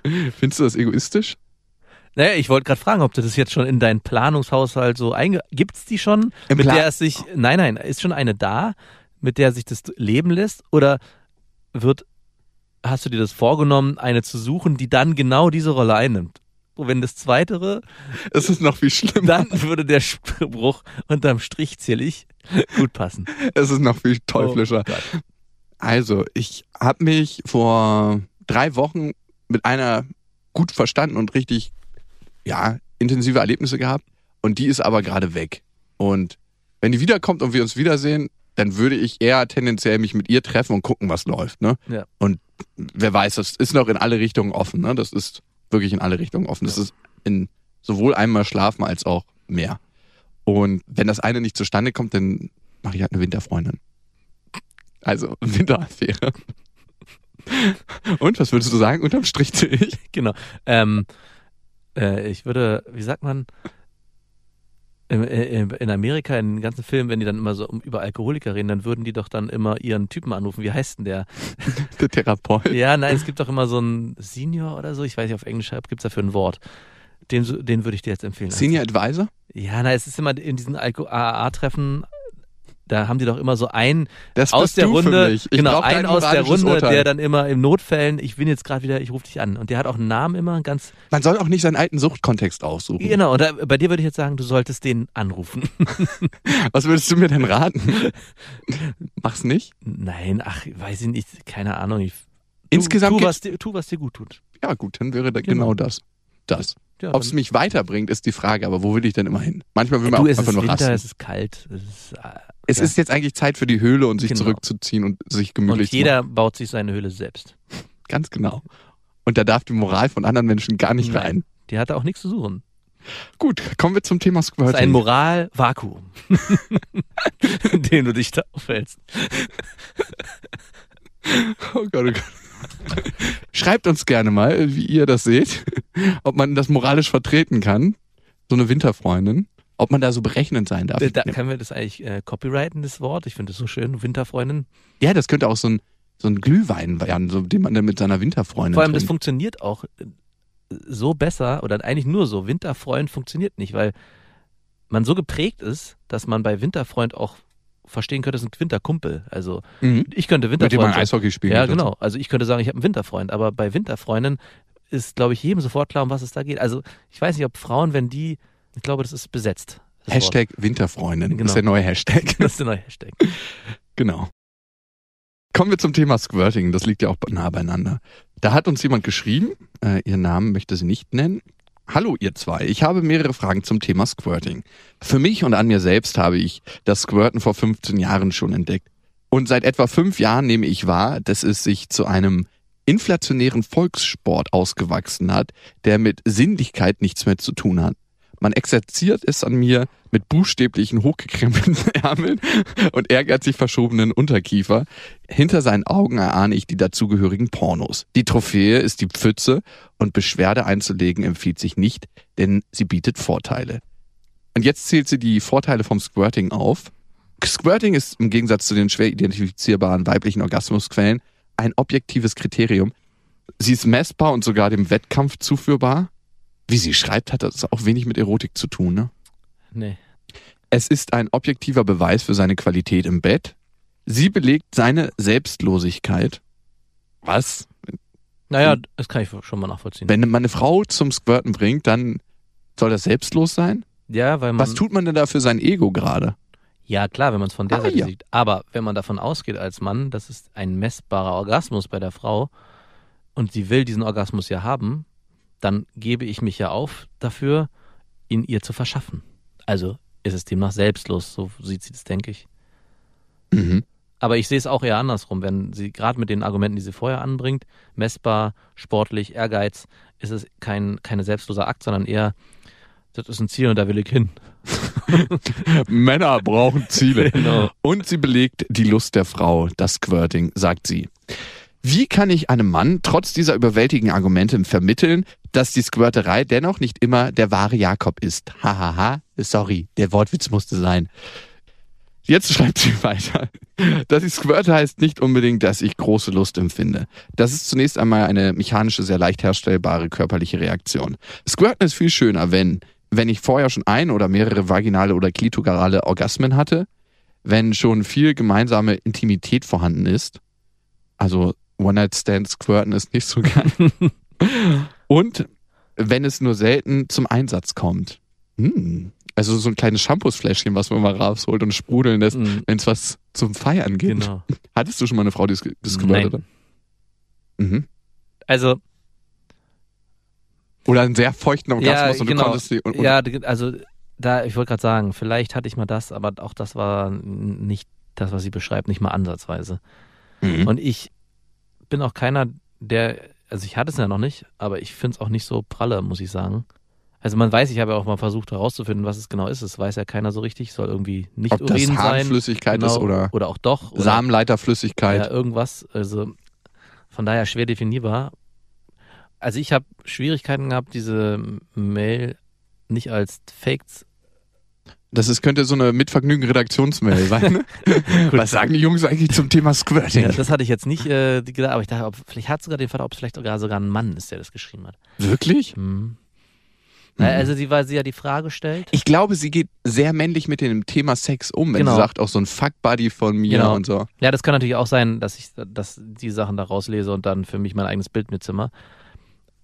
ey. Findest du das egoistisch? Naja, ich wollte gerade fragen, ob du das jetzt schon in deinen Planungshaushalt so einge... Gibt's die schon, Im mit Plan- der es sich... Nein, nein, ist schon eine da, mit der sich das leben lässt? Oder wird... Hast du dir das vorgenommen, eine zu suchen, die dann genau diese Rolle einnimmt? Wenn das Zweitere, Es ist noch viel schlimmer. dann würde der Spruch unterm Strich zähle ich gut passen. Es ist noch viel teuflischer. Oh. Also, ich habe mich vor drei Wochen mit einer gut verstanden und richtig, ja, intensive Erlebnisse gehabt. Und die ist aber gerade weg. Und wenn die wiederkommt und wir uns wiedersehen, dann würde ich eher tendenziell mich mit ihr treffen und gucken, was läuft. Ne? Ja. Und wer weiß, das ist noch in alle Richtungen offen. Ne? Das ist wirklich in alle Richtungen offen. Das ist in sowohl einmal schlafen als auch mehr. Und wenn das eine nicht zustande kommt, dann mache ich halt eine Winterfreundin. Also [laughs] Winteraffäre. Und was würdest du sagen? Unterm Strich zähle ich. [laughs] Genau. Ähm, äh, ich würde, wie sagt man, in, in Amerika, in den ganzen Filmen, wenn die dann immer so über Alkoholiker reden, dann würden die doch dann immer ihren Typen anrufen. Wie heißt denn der? [laughs] Der Therapeut. Ja, nein, es gibt doch immer so einen Senior oder so. Ich weiß nicht, auf Englisch gibt's dafür ein Wort. Den, den würde ich dir jetzt empfehlen. Senior Advisor? Ja, na, es ist immer in diesen AAA-Treffen, da haben die doch immer so einen Das aus der Runde, genau, einen aus der Runde, Urteil. der dann immer im Notfällen, ich bin jetzt gerade wieder, ich rufe dich an. Und der hat auch einen Namen immer, ganz, Man soll auch nicht seinen alten Suchtkontext aussuchen. genau. Und da, bei dir würde ich jetzt sagen, du solltest den anrufen. [laughs] Was würdest du mir denn raten? Mach's nicht. Nein, ach, weiß ich nicht, keine Ahnung. Ich, Insgesamt tu, tu, was dir, tu, was dir gut tut. Ja gut, dann wäre da Genau. genau, das. Das. Ja, Ob es mich weiterbringt, ist die Frage, aber wo will ich denn immer hin? Manchmal will Ja, man du, auch es einfach ist nur Winter, rasten. es ist kalt. Es ist, äh, Es ja. ist jetzt eigentlich Zeit für die Höhle und sich Genau. zurückzuziehen und sich und gemütlich jeder baut sich seine Höhle selbst. zu machen. Ganz genau. Und da darf die Moral von anderen Menschen gar nicht Nein. rein. Die hat da auch nichts zu suchen. Gut, kommen wir zum Thema Das ist Squirting. ein Moralvakuum, [laughs] in dem du dich da aufhältst. Oh Gott, oh Gott. Schreibt uns gerne mal, wie ihr das seht, ob man das moralisch vertreten kann, so eine Winterfreundin. Ob man da so berechnend sein darf. Da können wir das eigentlich äh, copyrighten, das Wort? Ich finde das so schön, Winterfreundin. ja, das könnte auch so ein, so ein Glühwein werden, so, den man dann mit seiner Winterfreundin Vor allem, das trinkt. funktioniert auch äh, so besser oder eigentlich nur so. Winterfreund funktioniert nicht, weil man so geprägt ist, dass man bei Winterfreund auch verstehen könnte, es ist ein Winterkumpel. Also Mhm. ich könnte Mit dem Winterfreund man. Eishockey spielt. Ja, genau. Also ich könnte sagen, ich habe einen Winterfreund, aber bei Winterfreundin ist, glaube ich, jedem sofort klar, um was es da geht. Also ich weiß nicht, ob Frauen, wenn die, ich glaube, das ist besetzt. Das Hashtag Winterfreundin Genau. ist der neue Hashtag. Wort. [laughs] Das ist der neue Hashtag. Genau. Kommen wir zum Thema Squirting. Das liegt ja auch nah beieinander. Da hat uns jemand geschrieben, äh, ihren Namen möchte sie nicht nennen. Hallo ihr zwei, ich habe mehrere Fragen zum Thema Squirting. Für mich und an mir selbst habe ich das Squirten vor 15 Jahren schon entdeckt. Und seit etwa fünf Jahren nehme ich wahr, dass es sich zu einem inflationären Volkssport ausgewachsen hat, der mit Sinnlichkeit nichts mehr zu tun hat. Man exerziert es an mir mit buchstäblichen hochgekrempelten [laughs] Ärmeln und ehrgeizig verschobenen Unterkiefer. Hinter seinen Augen erahne ich die dazugehörigen Pornos. Die Trophäe ist die Pfütze und Beschwerde einzulegen empfiehlt sich nicht, denn sie bietet Vorteile. Und jetzt zählt sie die Vorteile vom Squirting auf. Squirting ist im Gegensatz zu den schwer identifizierbaren weiblichen Orgasmusquellen ein objektives Kriterium. Sie ist messbar und sogar dem Wettkampf zuführbar. Wie sie schreibt, hat das auch wenig mit Erotik zu tun, ne? Nee. Es ist ein objektiver Beweis für seine Qualität im Bett. Sie belegt seine Selbstlosigkeit. Was? Naja, das kann ich schon mal nachvollziehen. Wenn man eine Frau zum Squirten bringt, dann soll das selbstlos sein? ja, weil man. Was tut man denn da für sein Ego gerade? Ja, klar, wenn man es von der Ah, Seite ja. sieht. Aber wenn man davon ausgeht als Mann, das ist ein messbarer Orgasmus bei der Frau und sie will diesen Orgasmus ja haben, dann gebe ich mich ja auf dafür, ihn ihr zu verschaffen. Also ist es demnach selbstlos, so sieht sie das, denke ich. Mhm. Aber ich sehe es auch eher andersrum, wenn sie gerade mit den Argumenten, die sie vorher anbringt, messbar, sportlich, Ehrgeiz, ist es kein keine selbstloser Akt, sondern eher, das ist ein Ziel und da will ich hin. [laughs] Männer brauchen Ziele. Genau. Und sie belegt die Lust der Frau, das Squirting, sagt sie. Wie kann ich einem Mann trotz dieser überwältigenden Argumente vermitteln, dass die Squirterei dennoch nicht immer der wahre Jakob ist? Hahaha, sorry, der Wortwitz musste sein. Jetzt schreibt sie weiter. Dass ich squirte heißt nicht unbedingt, dass ich große Lust empfinde. Das ist zunächst einmal eine mechanische, sehr leicht herstellbare körperliche Reaktion. Squirten ist viel schöner, wenn, wenn ich vorher schon ein oder mehrere vaginale oder klitorale Orgasmen hatte, wenn schon viel gemeinsame Intimität vorhanden ist. Also One-Night-Stand Squirten ist nicht so [laughs] geil. Und wenn es nur selten zum Einsatz kommt. Hm. Also so ein kleines Shampoosfläschchen, was man mal rausholt und sprudeln lässt, Mhm. wenn es was zum Feiern gibt. Genau. Hattest du schon mal eine Frau, die es ge- gesquirtet hat? Mhm. Also Oder einen sehr feuchten Orgasmus Ja, und genau. du konntest die. Und, und, Ja, also da, ich wollte gerade sagen, vielleicht hatte ich mal das, aber auch das war nicht das, was sie beschreibt, nicht mal ansatzweise. Mhm. Und ich bin auch keiner, der, also ich hatte es ja noch nicht, aber ich finde es auch nicht so pralle, muss ich sagen. Also man weiß, ich habe ja auch mal versucht herauszufinden, was es genau ist. Es weiß ja keiner so richtig. Soll irgendwie nicht Ob das Urin sein. Harnflüssigkeit ist oder oder auch doch. Oder, Samenleiterflüssigkeit. Ja, irgendwas. Also von daher schwer definierbar. Also ich habe Schwierigkeiten gehabt, diese Mail nicht als Fakes. Das ist, könnte so eine Mitvergnügen-Redaktionsmail sein. [laughs] Was sagen die Jungs eigentlich zum Thema Squirting? Ja, das hatte ich jetzt nicht äh, gedacht, aber ich dachte, ob, vielleicht hat sogar den Vater, ob es vielleicht sogar, sogar ein Mann ist, der das geschrieben hat. Wirklich? Hm. Also sie, weil sie ja die Frage stellt. Ich glaube, sie geht sehr männlich mit dem Thema Sex um, wenn Genau. sie sagt, auch so ein Fuck-Buddy von mir Genau. und so. Ja, das kann natürlich auch sein, dass ich dass die Sachen da rauslese und dann für mich mein eigenes Bild mitzimmer.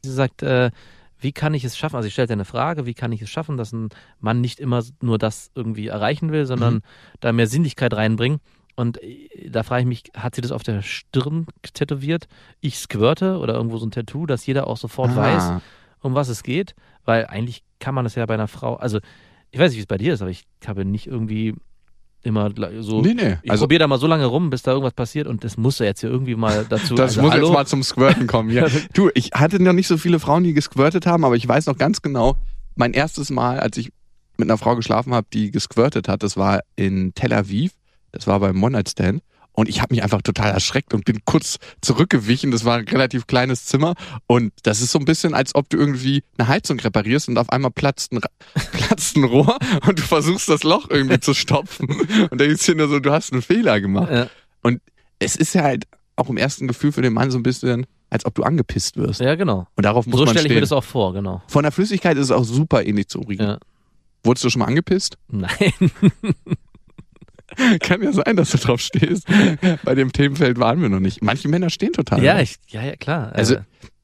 Sie sagt, äh, wie kann ich es schaffen? Also ich stelle eine Frage, wie kann ich es schaffen, dass ein Mann nicht immer nur das irgendwie erreichen will, sondern Mhm. da mehr Sinnlichkeit reinbringen. Und äh, da frage ich mich, hat sie das auf der Stirn tätowiert? Ich squirte oder irgendwo so ein Tattoo, dass jeder auch sofort weiß, Ah. um was es geht? Weil eigentlich kann man das ja bei einer Frau, also ich weiß nicht, wie es bei dir ist, aber ich habe nicht irgendwie immer so Nee, nee. ich Also, probiere da mal so lange rum, bis da irgendwas passiert und das muss ja jetzt hier irgendwie mal [laughs] dazu. das also, muss hallo? jetzt mal zum Squirten kommen. Ja. [laughs] Du, ich hatte noch nicht so viele Frauen, die gesquirtet haben, aber ich weiß noch ganz genau, mein erstes Mal, als ich mit einer Frau geschlafen habe, die gesquirtet hat, das war in Tel Aviv, das war beim One Night Stand Und ich habe mich einfach total erschreckt und bin kurz zurückgewichen. Das war ein relativ kleines Zimmer. Und das ist so ein bisschen, als ob du irgendwie eine Heizung reparierst und auf einmal platzt ein, [laughs] platzt ein Rohr und du versuchst das Loch irgendwie zu stopfen. Und da ist hier nur so, du hast einen Fehler gemacht. Ja. Und es ist ja halt auch im ersten Gefühl für den Mann so ein bisschen, als ob du angepisst wirst. Ja, genau. Und darauf muss so man stelle ich mir das auch vor, genau. Von der Flüssigkeit ist es auch super ähnlich zu Urin. Ja. Wurdest du schon mal angepisst? Nein. [laughs] [laughs] Kann ja sein, dass du drauf stehst. Bei dem Themenfeld waren wir noch nicht. Manche Männer stehen total. ja, ich, ja, ja, klar. Also Äh,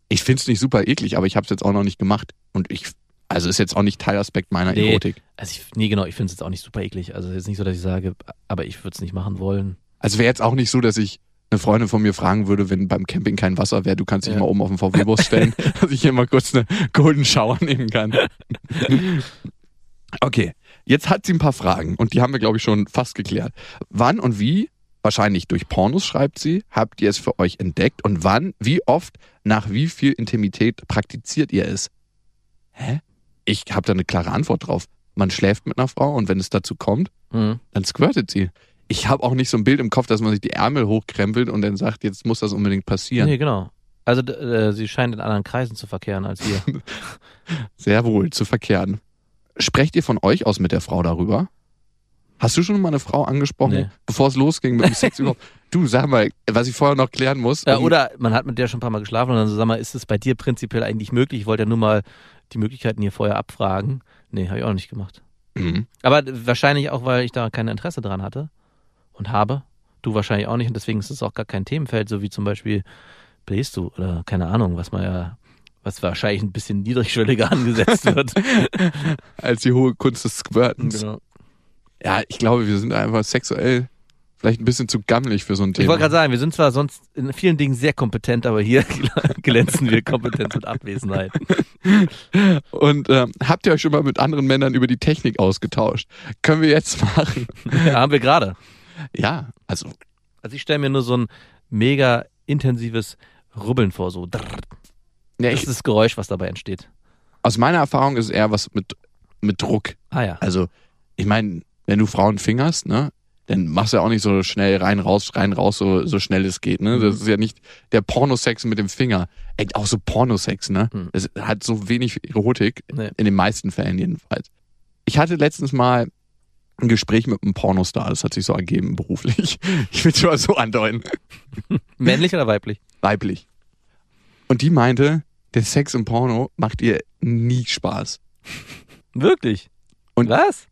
ich find's nicht super eklig, aber ich habe es jetzt auch noch nicht gemacht. Und ich, also ist jetzt auch nicht Teilaspekt meiner Nee. Erotik. also ich, nee, genau, ich finde es jetzt auch nicht super eklig. Also es ist jetzt nicht so, dass ich sage, aber ich würde es nicht machen wollen. Also wäre jetzt auch nicht so, dass ich eine Freundin von mir fragen würde, wenn beim Camping kein Wasser wäre, du kannst dich Ja. mal oben auf den VW-Bus stellen, [laughs] dass ich hier mal kurz eine Golden Shower nehmen kann. [laughs] Okay, jetzt hat sie ein paar Fragen und die haben wir, glaube ich, schon fast geklärt. Wann und wie, wahrscheinlich durch Pornos schreibt sie, habt ihr es für euch entdeckt und wann, wie oft, nach wie viel Intimität praktiziert ihr es? Hä? Ich habe da eine klare Antwort drauf. Man schläft mit einer Frau und wenn es dazu kommt, Mhm. dann squirtet sie. Ich habe auch nicht so ein Bild im Kopf, dass man sich die Ärmel hochkrempelt und dann sagt, jetzt muss das unbedingt passieren. Nee, genau. Also äh, sie scheint in anderen Kreisen zu verkehren als wir. [laughs] Sehr wohl, zu verkehren. Sprecht ihr von euch aus mit der Frau darüber? Hast du schon mal eine Frau angesprochen, Nee. bevor es losging mit dem Sex [laughs] überhaupt? Du, sag mal, was ich vorher noch klären muss. Ja, um- oder man hat mit der schon ein paar Mal geschlafen und dann so, sag mal, ist es bei dir prinzipiell eigentlich möglich? Ich wollte ja nur mal die Möglichkeiten hier vorher abfragen. Nee, habe ich auch nicht gemacht. Mhm. Aber wahrscheinlich auch, weil ich da kein Interesse dran hatte und habe. Du wahrscheinlich auch nicht und deswegen ist es auch gar kein Themenfeld, so wie zum Beispiel bläst du oder keine Ahnung, was man ja, was wahrscheinlich ein bisschen niedrigschwelliger angesetzt [laughs] wird. Als die hohe Kunst des Squirtens. genau. Ja, ich glaube, wir sind einfach sexuell vielleicht ein bisschen zu gammelig für so ein Ich Thema. wollte gerade sagen, wir sind zwar sonst in vielen Dingen sehr kompetent, aber hier [laughs] glänzen wir Kompetenz und Abwesenheit. [laughs] Und ähm, habt ihr euch schon mal mit anderen Männern über die Technik ausgetauscht? Können wir jetzt machen? Ja, haben wir gerade. Ja, also Also ich stelle mir nur so ein mega intensives Rubbeln vor, so. drrrt. Ja, Das ich, ist das Geräusch, was dabei entsteht. aus meiner Erfahrung ist eher was mit, mit Druck. Ah ja. Also, ich meine, wenn du Frauen fingerst, ne, dann machst du ja auch nicht so schnell rein, raus, rein, raus, so, so schnell es geht, ne? Das ist ja nicht der Pornosex mit dem Finger. Ey, auch so Pornosex, ne? Mhm. Das hat so wenig Erotik, Nee. in den meisten Fällen jedenfalls. Ich hatte letztens mal ein Gespräch mit einem Pornostar, das hat sich so ergeben beruflich. [laughs] Ich will schon mal so andeuten. [laughs] Männlich oder weiblich? Weiblich. Und die meinte, der Sex im Porno macht ihr nie Spaß. Wirklich? Und- was?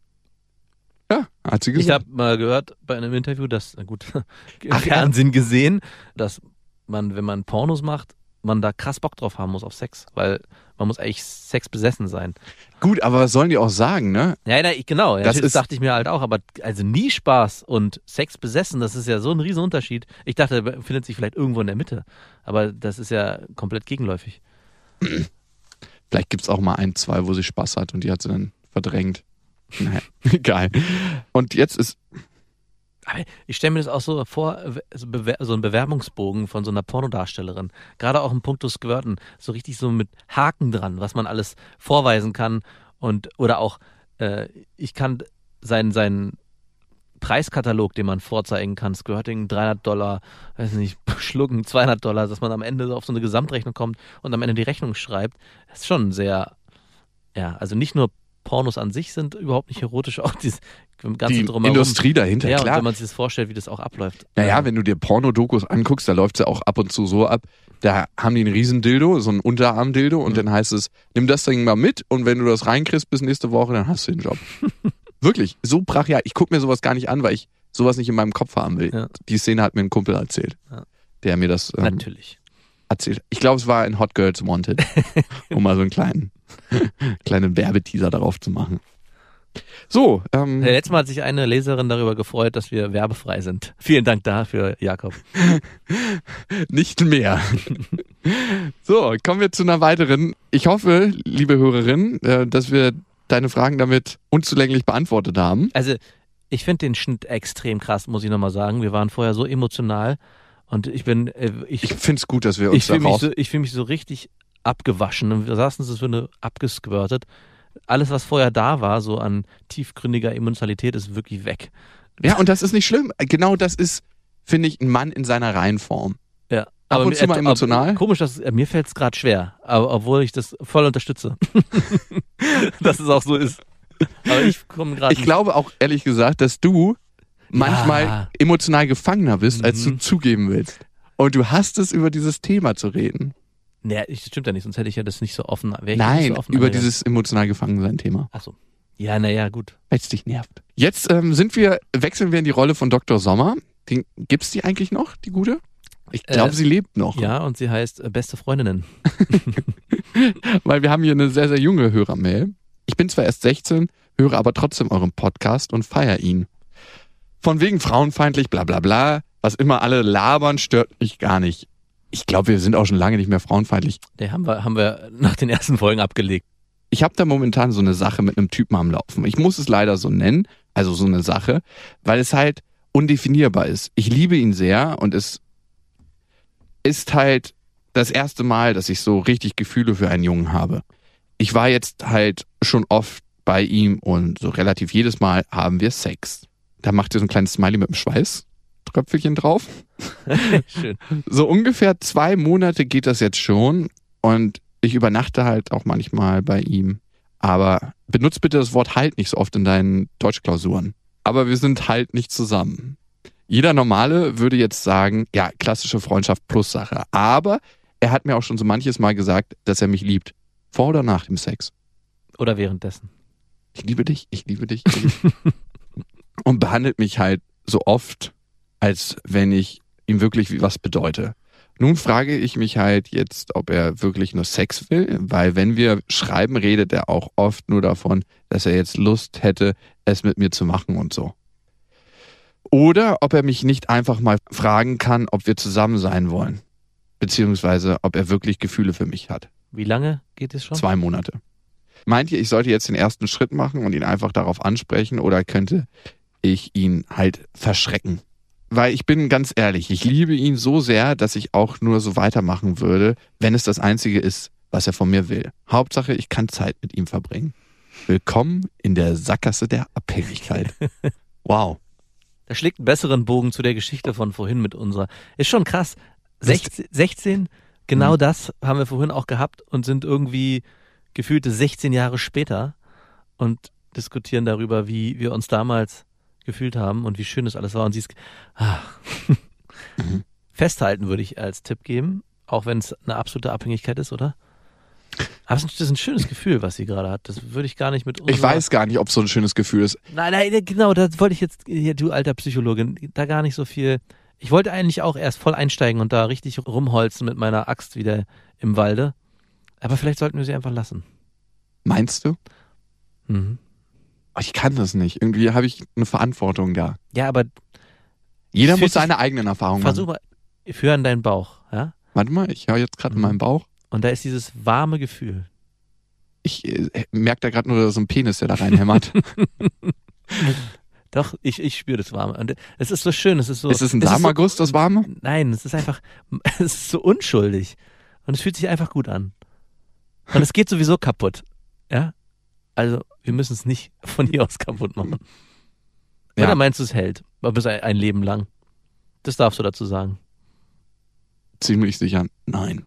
Ja, hat sie Ich gesagt. habe mal gehört bei einem Interview, dass, na gut, [laughs] im Ach ja. Fernsehen gesehen, dass man, wenn man Pornos macht, man da krass Bock drauf haben muss auf Sex, weil man muss eigentlich Sex besessen sein. Gut, aber was sollen die auch sagen, ne? Ja, ja, ich, genau, ja, Das das, ist- dachte ich mir halt auch, aber also nie Spaß und Sex besessen, das ist ja so ein Riesenunterschied. Ich dachte, er findet sich vielleicht irgendwo in der Mitte, aber das ist ja komplett gegenläufig. [clears throat] Vielleicht gibt's auch mal ein, zwei, wo sie Spaß hat und die hat sie dann verdrängt. Naja, [laughs] egal. Und jetzt ist, ich stelle mir das auch so vor, so, ein Bewerbungsbogen von so einer Pornodarstellerin. Gerade auch im Punkto Squirten. So richtig so mit Haken dran, was man alles vorweisen kann. Und, oder auch, äh, ich kann seinen, seinen Preiskatalog, den man vorzeigen kann, Squirting 300 Dollar, weiß nicht, [laughs] Schlucken 200 Dollar, dass man am Ende auf so eine Gesamtrechnung kommt und am Ende die Rechnung schreibt. Das ist schon sehr, ja, also nicht nur Pornos an sich sind überhaupt nicht erotisch, [laughs] auch dieses ganze die Drumherum. Industrie dahinter, Ja, und klar. wenn man sich das vorstellt, wie das auch abläuft. Naja, wenn du dir Pornodokus anguckst, da läuft's ja auch ab und zu so ab. Da haben die einen Riesendildo, so ein Unterarmdildo, und Mhm. dann heißt es, nimm das Ding mal mit und wenn du das reinkriegst bis nächste Woche, dann hast du den Job. [laughs] Wirklich, so brachial. Ich guck mir sowas gar nicht an, weil ich sowas nicht in meinem Kopf haben will. Ja. Die Szene hat mir ein Kumpel erzählt, Ja. der mir das ähm, Natürlich. erzählt. Ich glaube, es war in Hot Girls Wanted, [laughs] um mal so einen kleinen, [laughs] kleinen Werbeteaser darauf zu machen. So, ähm, Äh, Letztes Mal hat sich eine Leserin darüber gefreut, dass wir werbefrei sind. Vielen Dank dafür, Jakob. [laughs] nicht mehr. so, kommen wir zu einer weiteren. Ich hoffe, liebe Hörerin, äh, dass wir deine Fragen damit unzulänglich beantwortet haben. Also, ich finde den Schnitt extrem krass, muss ich nochmal sagen. Wir waren vorher so emotional und ich bin, äh, ich, Ich finde es gut, dass wir uns ich fühle mich, so, ich fühl mich so richtig abgewaschen. Und wir saßen so für eine abgesquirtet. Alles, was vorher da war, so an tiefgründiger Emotionalität, ist wirklich weg. Ja, und das ist nicht schlimm. Genau das ist finde ich, ein Mann in seiner Reihenform. Ja. Ab Aber und zu mal äh, emotional? Komisch, dass äh, mir fällt es gerade schwer, aber obwohl ich das voll unterstütze, [laughs] [laughs] dass es auch so ist. Aber ich komme gerade. Ich glaube auch ehrlich gesagt, dass du manchmal emotional gefangener bist, als du Mhm. zugeben willst. Und du hast es, über dieses Thema zu reden. Nee, das stimmt ja nicht, sonst hätte ich ja das nicht so offen. Nein, so offen über angegangen. dieses emotional Gefangensein-Thema. Ach so. Ja, naja, gut. Weil es dich nervt. Jetzt ähm, sind wir, wechseln wir in die Rolle von Dr. Sommer. Den, gibt's die eigentlich noch, die gute? Ich glaube, Äh, sie lebt noch. Ja, und sie heißt äh, Beste Freundinnen. [laughs] [laughs] Weil wir haben hier eine sehr, sehr junge Hörermail. Ich bin zwar erst 16, höre aber trotzdem euren Podcast und feier ihn. Von wegen frauenfeindlich, bla bla bla. Was immer alle labern, stört mich gar nicht. Ich glaube, wir sind auch schon lange nicht mehr frauenfeindlich. Der haben wir, haben wir nach den ersten Folgen abgelegt. Ich habe da momentan so eine Sache mit einem Typen am Laufen. Ich muss es leider so nennen, also so eine Sache, weil es halt undefinierbar ist. Ich liebe ihn sehr und es ist halt das erste Mal, dass ich so richtig Gefühle für einen Jungen habe. Ich war jetzt halt schon oft bei ihm und so relativ jedes Mal haben wir Sex. Da macht ihr so ein kleines Smiley mit einem Schweißtröpfelchen drauf. [laughs] Schön. So ungefähr zwei Monate geht das jetzt schon und ich übernachte halt auch manchmal bei ihm. Aber benutzt bitte das Wort halt nicht so oft in deinen Deutschklausuren. Aber wir sind halt nicht zusammen. Jeder Normale würde jetzt sagen, ja, klassische Freundschaft plus Sache. Aber er hat mir auch schon so manches Mal gesagt, dass er mich liebt. Vor oder nach dem Sex. Oder währenddessen. Ich liebe dich, ich liebe dich. Ich liebe dich. [laughs] und behandelt mich halt so oft, als wenn ich ihm wirklich was bedeute. Nun frage ich mich halt jetzt, ob er wirklich nur Sex will, weil wenn wir schreiben, redet er auch oft nur davon, dass er jetzt Lust hätte, es mit mir zu machen und so. Oder ob er mich nicht einfach mal fragen kann, ob wir zusammen sein wollen. Beziehungsweise, ob er wirklich Gefühle für mich hat. Wie lange geht es schon? Zwei Monate. Meint ihr, ich sollte jetzt den ersten Schritt machen und ihn einfach darauf ansprechen oder könnte ich ihn halt verschrecken? Weil ich bin ganz ehrlich, ich liebe ihn so sehr, dass ich auch nur so weitermachen würde, wenn es das Einzige ist, was er von mir will. Hauptsache, ich kann Zeit mit ihm verbringen. Willkommen in der Sackgasse der Abhängigkeit. [laughs] Wow. Da schlägt einen besseren Bogen zu der Geschichte von vorhin mit unserer. Ist schon krass. 16, 16 genau Mhm. das haben wir vorhin auch gehabt und sind irgendwie gefühlte 16 Jahre später und diskutieren darüber, wie wir uns damals gefühlt haben und wie schön das alles war. Und sie ist, ah. Mhm. festhalten würde ich als Tipp geben, auch wenn es eine absolute Abhängigkeit ist, oder? Aber es das ist ein schönes Gefühl, was sie gerade hat. Das würde ich gar nicht mit Ich weiß gar nicht, ob so ein schönes Gefühl ist. Nein, nein, genau, da wollte ich jetzt, hier, du alter Psychologin, da gar nicht so viel. Ich wollte eigentlich auch erst voll einsteigen und da richtig rumholzen mit meiner Axt wieder im Walde. Aber vielleicht sollten wir sie einfach lassen. Meinst du? Mhm. Oh, Ich kann das nicht. Irgendwie habe ich eine Verantwortung da. Ja, aber Jeder muss seine eigenen Erfahrungen versuch machen. mal, führ an deinen Bauch, ja? Warte mal, ich höre jetzt gerade in Mhm. meinem Bauch. Und da ist dieses warme Gefühl. Ich äh, merke da gerade nur so ein Penis, der da reinhämmert. [laughs] Doch, ich, ich spüre das Warme. Und es ist so schön, es ist so. ist es ein so- Samenerguss, das Warme? Nein, es ist einfach, [laughs] es ist so unschuldig. Und es fühlt sich einfach gut an. Und es geht sowieso kaputt. Ja? Also, wir müssen es nicht [laughs] von hier aus kaputt machen. Ja. Oder meinst du, es hält? Aber bis ein, ein Leben lang. Das darfst du dazu sagen. Ziemlich sicher. Nein.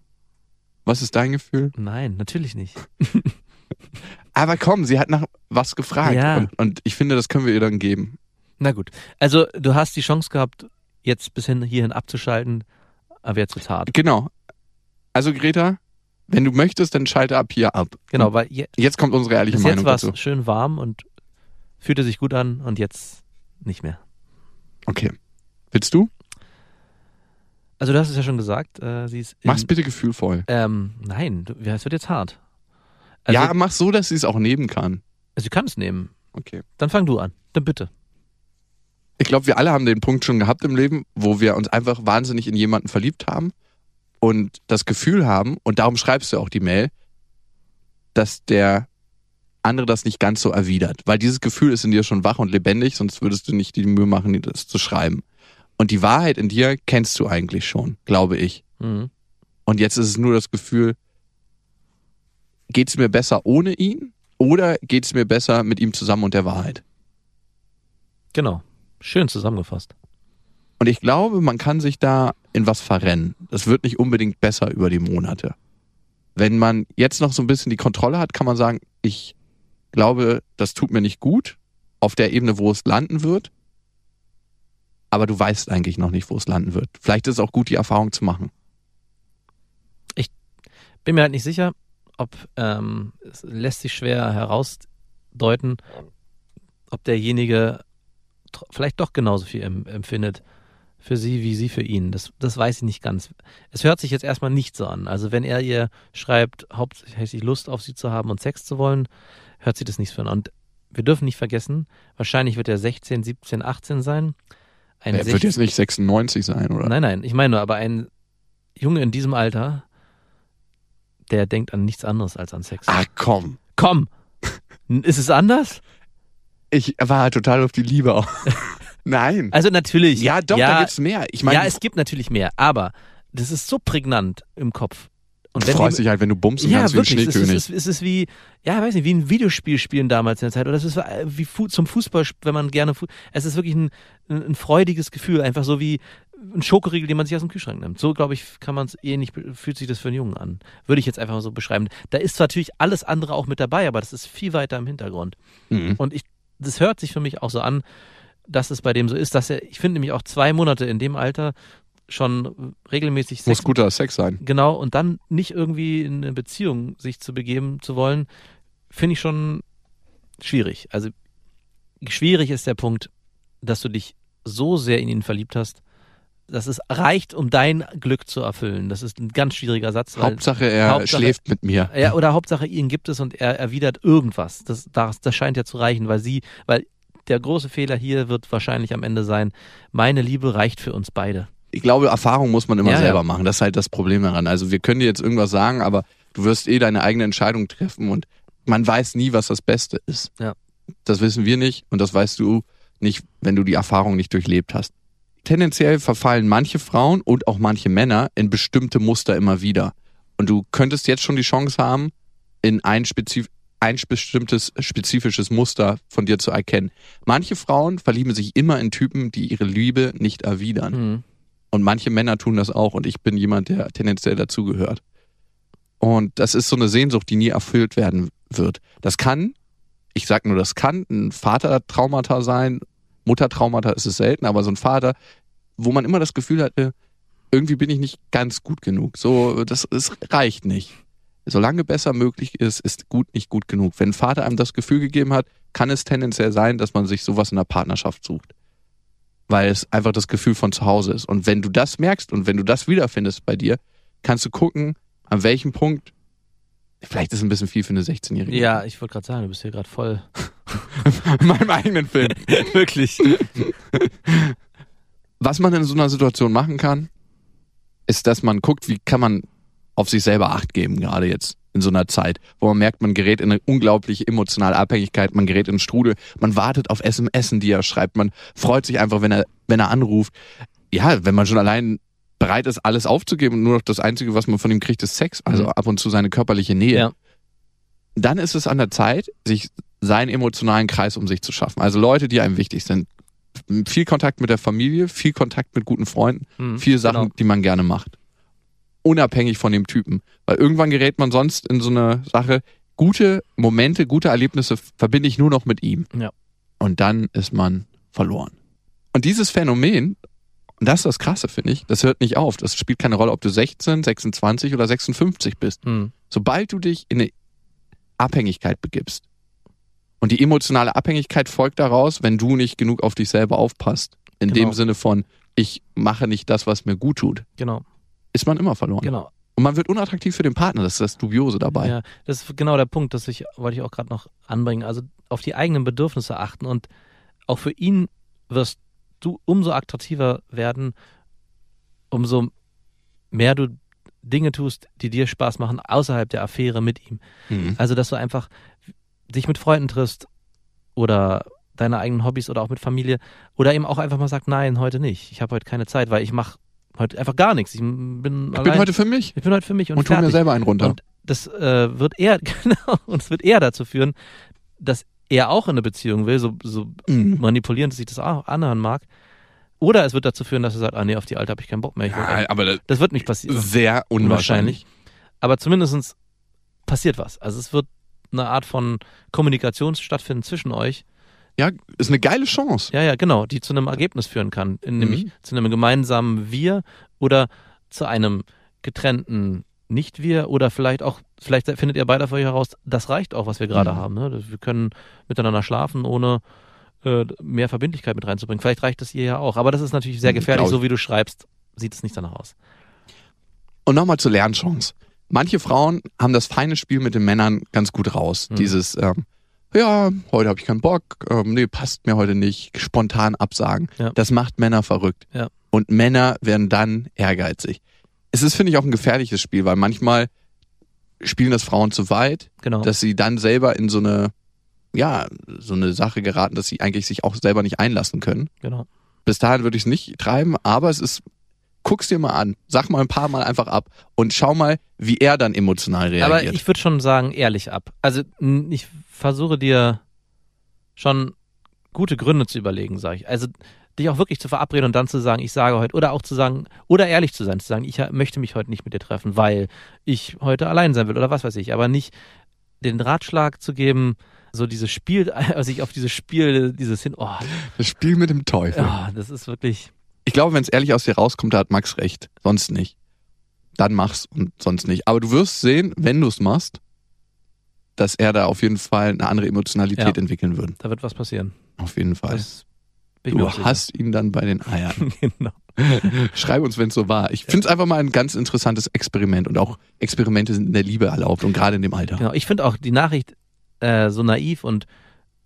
Was ist dein Gefühl? Nein, natürlich nicht. [laughs] Aber komm, sie hat nach was gefragt. Ja. Und, und ich finde, das können wir ihr dann geben. Na gut. Also, du hast die Chance gehabt, jetzt bis hin hierhin abzuschalten, aber jetzt wird's hart. Genau. Also, Greta, wenn du möchtest, dann schalte ab hier ab. Genau, weil je, Jetzt kommt unsere ehrliche bis jetzt Meinung war es schön warm und fühlte sich gut an und jetzt nicht mehr. Okay. Willst du? Also, du hast es ja schon gesagt, äh, sie ist. in- Mach's bitte gefühlvoll. Ähm, nein, du, ja, es wird jetzt hart. Also, ja, mach so, dass sie es auch nehmen kann. also sie kann es nehmen. Okay. Dann fang du an. Dann bitte. Ich glaube, wir alle haben den Punkt schon gehabt im Leben, wo wir uns einfach wahnsinnig in jemanden verliebt haben und das Gefühl haben, und darum schreibst du auch die Mail, dass der andere das nicht ganz so erwidert. Weil dieses Gefühl ist in dir schon wach und lebendig, sonst würdest du nicht die Mühe machen, das zu schreiben. Und die Wahrheit in dir kennst du eigentlich schon, glaube ich. Mhm. Und jetzt ist es nur das Gefühl, geht's mir besser ohne ihn oder geht's mir besser mit ihm zusammen und der Wahrheit? Genau. Schön zusammengefasst. Und ich glaube, man kann sich da in was verrennen. Das wird nicht unbedingt besser über die Monate. Wenn man jetzt noch so ein bisschen die Kontrolle hat, kann man sagen, ich glaube, das tut mir nicht gut auf der Ebene, wo es landen wird. Aber du weißt eigentlich noch nicht, wo es landen wird. Vielleicht ist es auch gut, die Erfahrung zu machen. Bin mir halt nicht sicher, ob ähm, es lässt sich schwer herausdeuten, ob derjenige vielleicht doch genauso viel em empfindet für sie wie sie für ihn. Das, das weiß ich nicht ganz. Es hört sich jetzt erstmal nicht so an. Also wenn er ihr schreibt, hauptsächlich Lust auf sie zu haben und Sex zu wollen, hört sich das nicht so an. Und wir dürfen nicht vergessen, wahrscheinlich wird er 16, 17, 18 sein. Ein Er wird jetzt nicht 96 sein, oder? Nein, nein, ich meine nur, aber ein Junge in diesem Alter, der denkt an nichts anderes als an Sex. Ah, komm. Komm! Ist es anders? Ich war total auf die Liebe auch. [laughs] Nein. Also natürlich. ja, doch, da gibt's mehr. Ich meine, ja, es gibt natürlich mehr, aber das ist so prägnant im Kopf. Und du freust die, dich halt, wenn du bummst und ja, kannst wie ein wirklich, es Schneekönig. ist, es ist wie, ja, weiß nicht, wie ein Videospiel spielen damals in der Zeit. Oder es ist wie Fu zum Fußball, wenn man gerne, Fu es ist wirklich ein, ein, freudiges Gefühl, einfach so wie ein Schokoriegel, den man sich aus dem Kühlschrank nimmt. So, glaube ich, kann man es ähnlich, fühlt sich das für einen Jungen an. Würde ich jetzt einfach mal so beschreiben. Da ist zwar natürlich alles andere auch mit dabei, aber das ist viel weiter im Hintergrund. Mhm. Und ich, das hört sich für mich auch so an, dass es bei dem so ist, dass er, ich finde nämlich auch zwei Monate in dem Alter schon regelmäßig Muss Sex guter Sex sein. Genau, und dann nicht irgendwie in eine Beziehung sich zu begeben zu wollen, finde ich schon schwierig. Also schwierig ist der Punkt, dass du dich so sehr in ihn verliebt hast, dass es reicht, um dein Glück zu erfüllen. Das ist ein ganz schwieriger Satz. Hauptsache, er Hauptsache- schläft mit mir. ja, oder Hauptsache, ihn gibt es und er erwidert irgendwas. Das, das, das scheint ja zu reichen, weil sie, weil der große Fehler hier wird wahrscheinlich am Ende sein, meine Liebe reicht für uns beide. Ich glaube, Erfahrung muss man immer Ja, selber ja. machen. Das ist halt das Problem daran. Also wir können dir jetzt irgendwas sagen, aber du wirst eh deine eigene Entscheidung treffen und man weiß nie, was das Beste ist. Ja. Das wissen wir nicht und das weißt du nicht, wenn du die Erfahrung nicht durchlebt hast. Tendenziell verfallen manche Frauen und auch manche Männer in bestimmte Muster immer wieder. Und du könntest jetzt schon die Chance haben, in ein, spezif ein bestimmtes spezifisches Muster von dir zu erkennen. Manche Frauen verlieben sich immer in Typen, die ihre Liebe nicht erwidern. Mhm. Und manche Männer tun das auch und ich bin jemand, der tendenziell dazugehört. Und das ist so eine Sehnsucht, die nie erfüllt werden wird. Das kann, ich sag nur, das kann ein Vatertraumata sein, Muttertraumata ist es selten, aber so ein Vater, wo man immer das Gefühl hatte, irgendwie bin ich nicht ganz gut genug. So, das, es reicht nicht. Solange besser möglich ist, ist gut nicht gut genug. Wenn ein Vater einem das Gefühl gegeben hat, kann es tendenziell sein, dass man sich sowas in der Partnerschaft sucht weil es einfach das Gefühl von zu Hause ist. Und wenn du das merkst und wenn du das wiederfindest bei dir, kannst du gucken, an welchem Punkt, vielleicht ist es ein bisschen viel für eine 16-Jährige. Ja, ich wollte gerade sagen, du bist hier gerade voll. [laughs] in meinem eigenen Film. [laughs] Wirklich. Was man in so einer Situation machen kann, ist, dass man guckt, wie kann man auf sich selber Acht geben, gerade jetzt in so einer Zeit, wo man merkt, man gerät in eine unglaubliche emotionale Abhängigkeit, man gerät in Strudel, man wartet auf SMS, die er schreibt, man freut sich einfach, wenn er, wenn er anruft. Ja, wenn man schon allein bereit ist, alles aufzugeben und nur noch das Einzige, was man von ihm kriegt, ist Sex, also Mhm. ab und zu seine körperliche Nähe. Ja. Dann ist es an der Zeit, sich seinen emotionalen Kreis um sich zu schaffen. Also Leute, die einem wichtig sind. Viel Kontakt mit der Familie, viel Kontakt mit guten Freunden, Mhm, viele Sachen, genau. die man gerne macht. Unabhängig von dem Typen. Weil irgendwann gerät man sonst in so eine Sache, gute Momente, gute Erlebnisse verbinde ich nur noch mit ihm. Ja. Und dann ist man verloren. Und dieses Phänomen, und das ist das Krasse, finde ich, das hört nicht auf. Das spielt keine Rolle, ob du 16, 26 oder 56 bist. Mhm. Sobald du dich in eine Abhängigkeit begibst, und die emotionale Abhängigkeit folgt daraus, wenn du nicht genug auf dich selber aufpasst. In Genau. dem Sinne von, ich mache nicht das, was mir gut tut, Genau, ist man immer verloren. genau. Und man wird unattraktiv für den Partner, das ist das Dubiose dabei. Ja, das ist genau der Punkt, das ich, wollte ich auch gerade noch anbringen. Also auf die eigenen Bedürfnisse achten und auch für ihn wirst du umso attraktiver werden, umso mehr du Dinge tust, die dir Spaß machen, außerhalb der Affäre mit ihm. Mhm. Also, dass du einfach dich mit Freunden triffst oder deine eigenen Hobbys oder auch mit Familie oder eben auch einfach mal sagt, nein, heute nicht. Ich habe heute keine Zeit, weil ich mache heute einfach gar nichts. Ich bin Ich allein. bin heute für mich ich bin heute für mich und, und tu mir fertig. selber einen runter. Und das äh, wird eher, [laughs] genau, und es wird eher dazu führen, dass er auch in eine Beziehung will, so, so Mhm. manipulierend sich das auch anhören mag. Oder es wird dazu führen, dass er sagt, ah nee, auf die Alte habe ich keinen Bock mehr. Ja, aber das das wird nicht passieren. sehr unwahrscheinlich. Aber zumindestens passiert was. Also es wird eine Art von Kommunikation stattfinden zwischen euch. Ja, ist eine geile Chance. Ja, ja, genau, die zu einem Ergebnis führen kann. Nämlich Mhm. zu einem gemeinsamen Wir oder zu einem getrennten Nicht-Wir oder vielleicht auch, vielleicht findet ihr beide für euch heraus, das reicht auch, was wir gerade Mhm. haben. Ne? Wir können miteinander schlafen, ohne äh, mehr Verbindlichkeit mit reinzubringen. Vielleicht reicht das ihr ja auch. Aber das ist natürlich sehr Mhm, gefährlich. So wie du schreibst, sieht es nicht danach aus. Und nochmal zur Lernchance. Manche Frauen haben das feine Spiel mit den Männern ganz gut raus. Mhm. Dieses, ähm, ja, heute habe ich keinen Bock, ähm, nee, passt mir heute nicht, spontan absagen. Ja. Das macht Männer verrückt. Ja. Und Männer werden dann ehrgeizig. Es ist, finde ich, auch ein gefährliches Spiel, weil manchmal spielen das Frauen zu weit, Genau. dass sie dann selber in so eine, ja, so eine Sache geraten, dass sie eigentlich sich auch selber nicht einlassen können. genau. Bis dahin würde ich es nicht treiben, aber es ist, guck's dir mal an, sag mal ein paar Mal einfach ab und schau mal, wie er dann emotional reagiert. Aber ich würde schon sagen, ehrlich ab. Also ich versuche dir schon gute Gründe zu überlegen, sage ich. Also dich auch wirklich zu verabreden und dann zu sagen, ich sage heute, oder auch zu sagen, oder ehrlich zu sein, zu sagen, ich möchte mich heute nicht mit dir treffen, weil ich heute allein sein will oder was weiß ich, aber nicht den Ratschlag zu geben, so dieses Spiel, [laughs] also sich auf dieses Spiel, dieses hin, oh, das Spiel mit dem Teufel. ja, das ist wirklich, Ich glaube, wenn es ehrlich aus dir rauskommt, da hat Max recht. Sonst nicht. Dann mach's und sonst nicht. Aber du wirst sehen, wenn du es machst, dass er da auf jeden Fall eine andere Emotionalität Ja. entwickeln würde. da wird was passieren. Auf jeden Fall. Das du hast ihn dann bei den Eiern. [laughs] genau. [laughs] Schreib uns, wenn es so war. Ich finde es einfach mal ein ganz interessantes Experiment und auch Experimente sind in der Liebe erlaubt und gerade in dem Alter. Genau, ich finde auch die Nachricht äh, so naiv und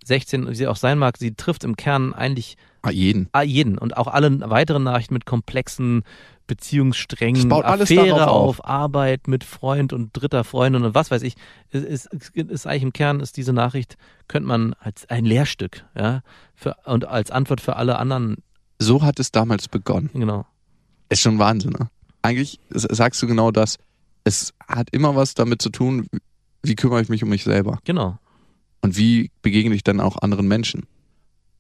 16, wie sie auch sein mag, sie trifft im Kern eigentlich Ah, jeden. ah, jeden und auch alle weiteren Nachrichten mit komplexen Beziehungssträngen, baut alles Affäre auf. auf, Arbeit mit Freund und dritter Freundin und was weiß ich. Es ist, es ist eigentlich im Kern ist diese Nachricht könnte man als ein Lehrstück, ja, für, und als Antwort für alle anderen, So hat es damals begonnen. genau. Ist schon Wahnsinn, ne? Eigentlich sagst du genau das. Es hat immer was damit zu tun, wie kümmere ich mich um mich selber Genau. und wie begegne ich dann auch anderen Menschen.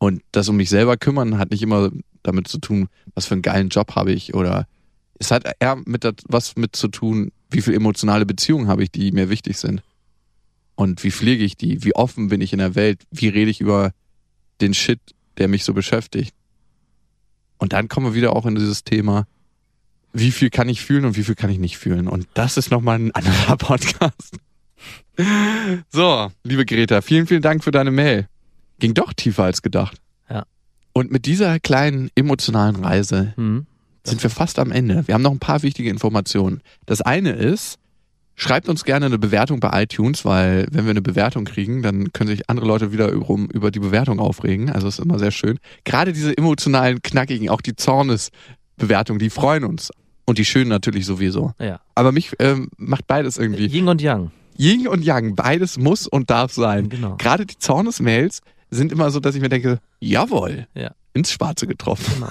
Und das um mich selber kümmern hat nicht immer damit zu tun, was für einen geilen Job habe ich oder es hat eher mit was mit zu tun, wie viel emotionale Beziehungen habe ich, die mir wichtig sind. Und wie pflege ich die? Wie offen bin ich in der Welt? Wie rede ich über den Shit, der mich so beschäftigt? Und dann kommen wir wieder auch in dieses Thema, wie viel kann ich fühlen und wie viel kann ich nicht fühlen? Und das ist nochmal ein anderer [laughs] Podcast. So, liebe Greta, vielen, vielen Dank für deine Mail. Ging doch tiefer als gedacht. Ja. Und mit dieser kleinen emotionalen Reise Hm. sind wir fast am Ende. Wir haben noch ein paar wichtige Informationen. Das eine ist, schreibt uns gerne eine Bewertung bei iTunes, weil wenn wir eine Bewertung kriegen, dann können sich andere Leute wieder über, die Bewertung aufregen. Also ist immer sehr schön. Gerade diese emotionalen, knackigen, auch die Zornes-Bewertungen, die freuen uns. Und die schönen natürlich sowieso. Ja. Aber mich ähm, macht beides irgendwie. Yin und Yang. Yin und Yang, beides muss und darf sein. Genau. Gerade die Zornes-Mails sind immer so, dass ich mir denke, jawohl, Ja. ins Schwarze getroffen. Genau.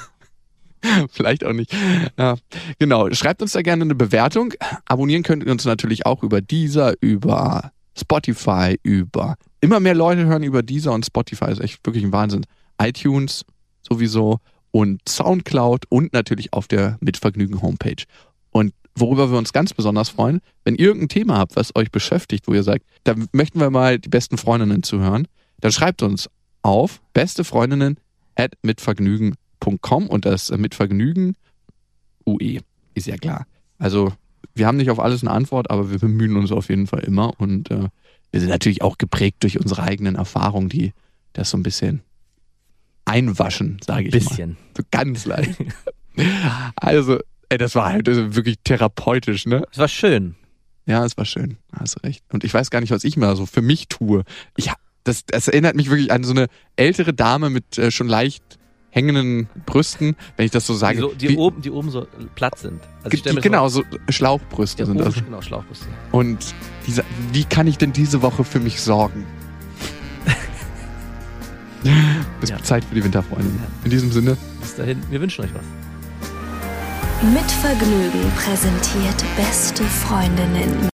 [laughs] Vielleicht auch nicht. Ja, genau. Schreibt uns da gerne eine Bewertung. Abonnieren könnt ihr uns natürlich auch über Deezer, über Spotify, über immer mehr Leute hören über Deezer und Spotify. ist echt wirklich ein Wahnsinn. iTunes sowieso und Soundcloud und natürlich auf der Mitvergnügen Homepage. Und worüber wir uns ganz besonders freuen, wenn ihr irgendein Thema habt, was euch beschäftigt, wo ihr sagt, da möchten wir mal die besten Freundinnen zuhören, dann schreibt uns auf bestefreundinnen at mitvergnügen.com und das mit Vergnügen UE, ist ja klar. Also wir haben nicht auf alles eine Antwort, aber wir bemühen uns auf jeden Fall immer und äh, wir sind natürlich auch geprägt durch unsere eigenen Erfahrungen, die das so ein bisschen einwaschen, sage ich mal. Bisschen. So ganz leicht. [laughs] also, ey, das war halt wirklich therapeutisch, ne? Es war schön. Ja, es war schön. Hast recht. Und ich weiß gar nicht, was ich mal so für mich tue. Ich, das, das erinnert mich wirklich an so eine ältere Dame mit äh, schon leicht hängenden Brüsten, wenn ich das so sage. Die, so, die, Wie- oben, die oben so platt sind. Also die, genau, so Schlauchbrüste Ja, sind das. genau, Schlauchbrüste. Und diese, wie kann ich denn diese Woche für mich sorgen? [laughs] Es Ja. Zeit für die Winterfreundin. Ja. In diesem Sinne, Bis dahin, wir wünschen euch was. Mit Vergnügen präsentiert beste Freundinnen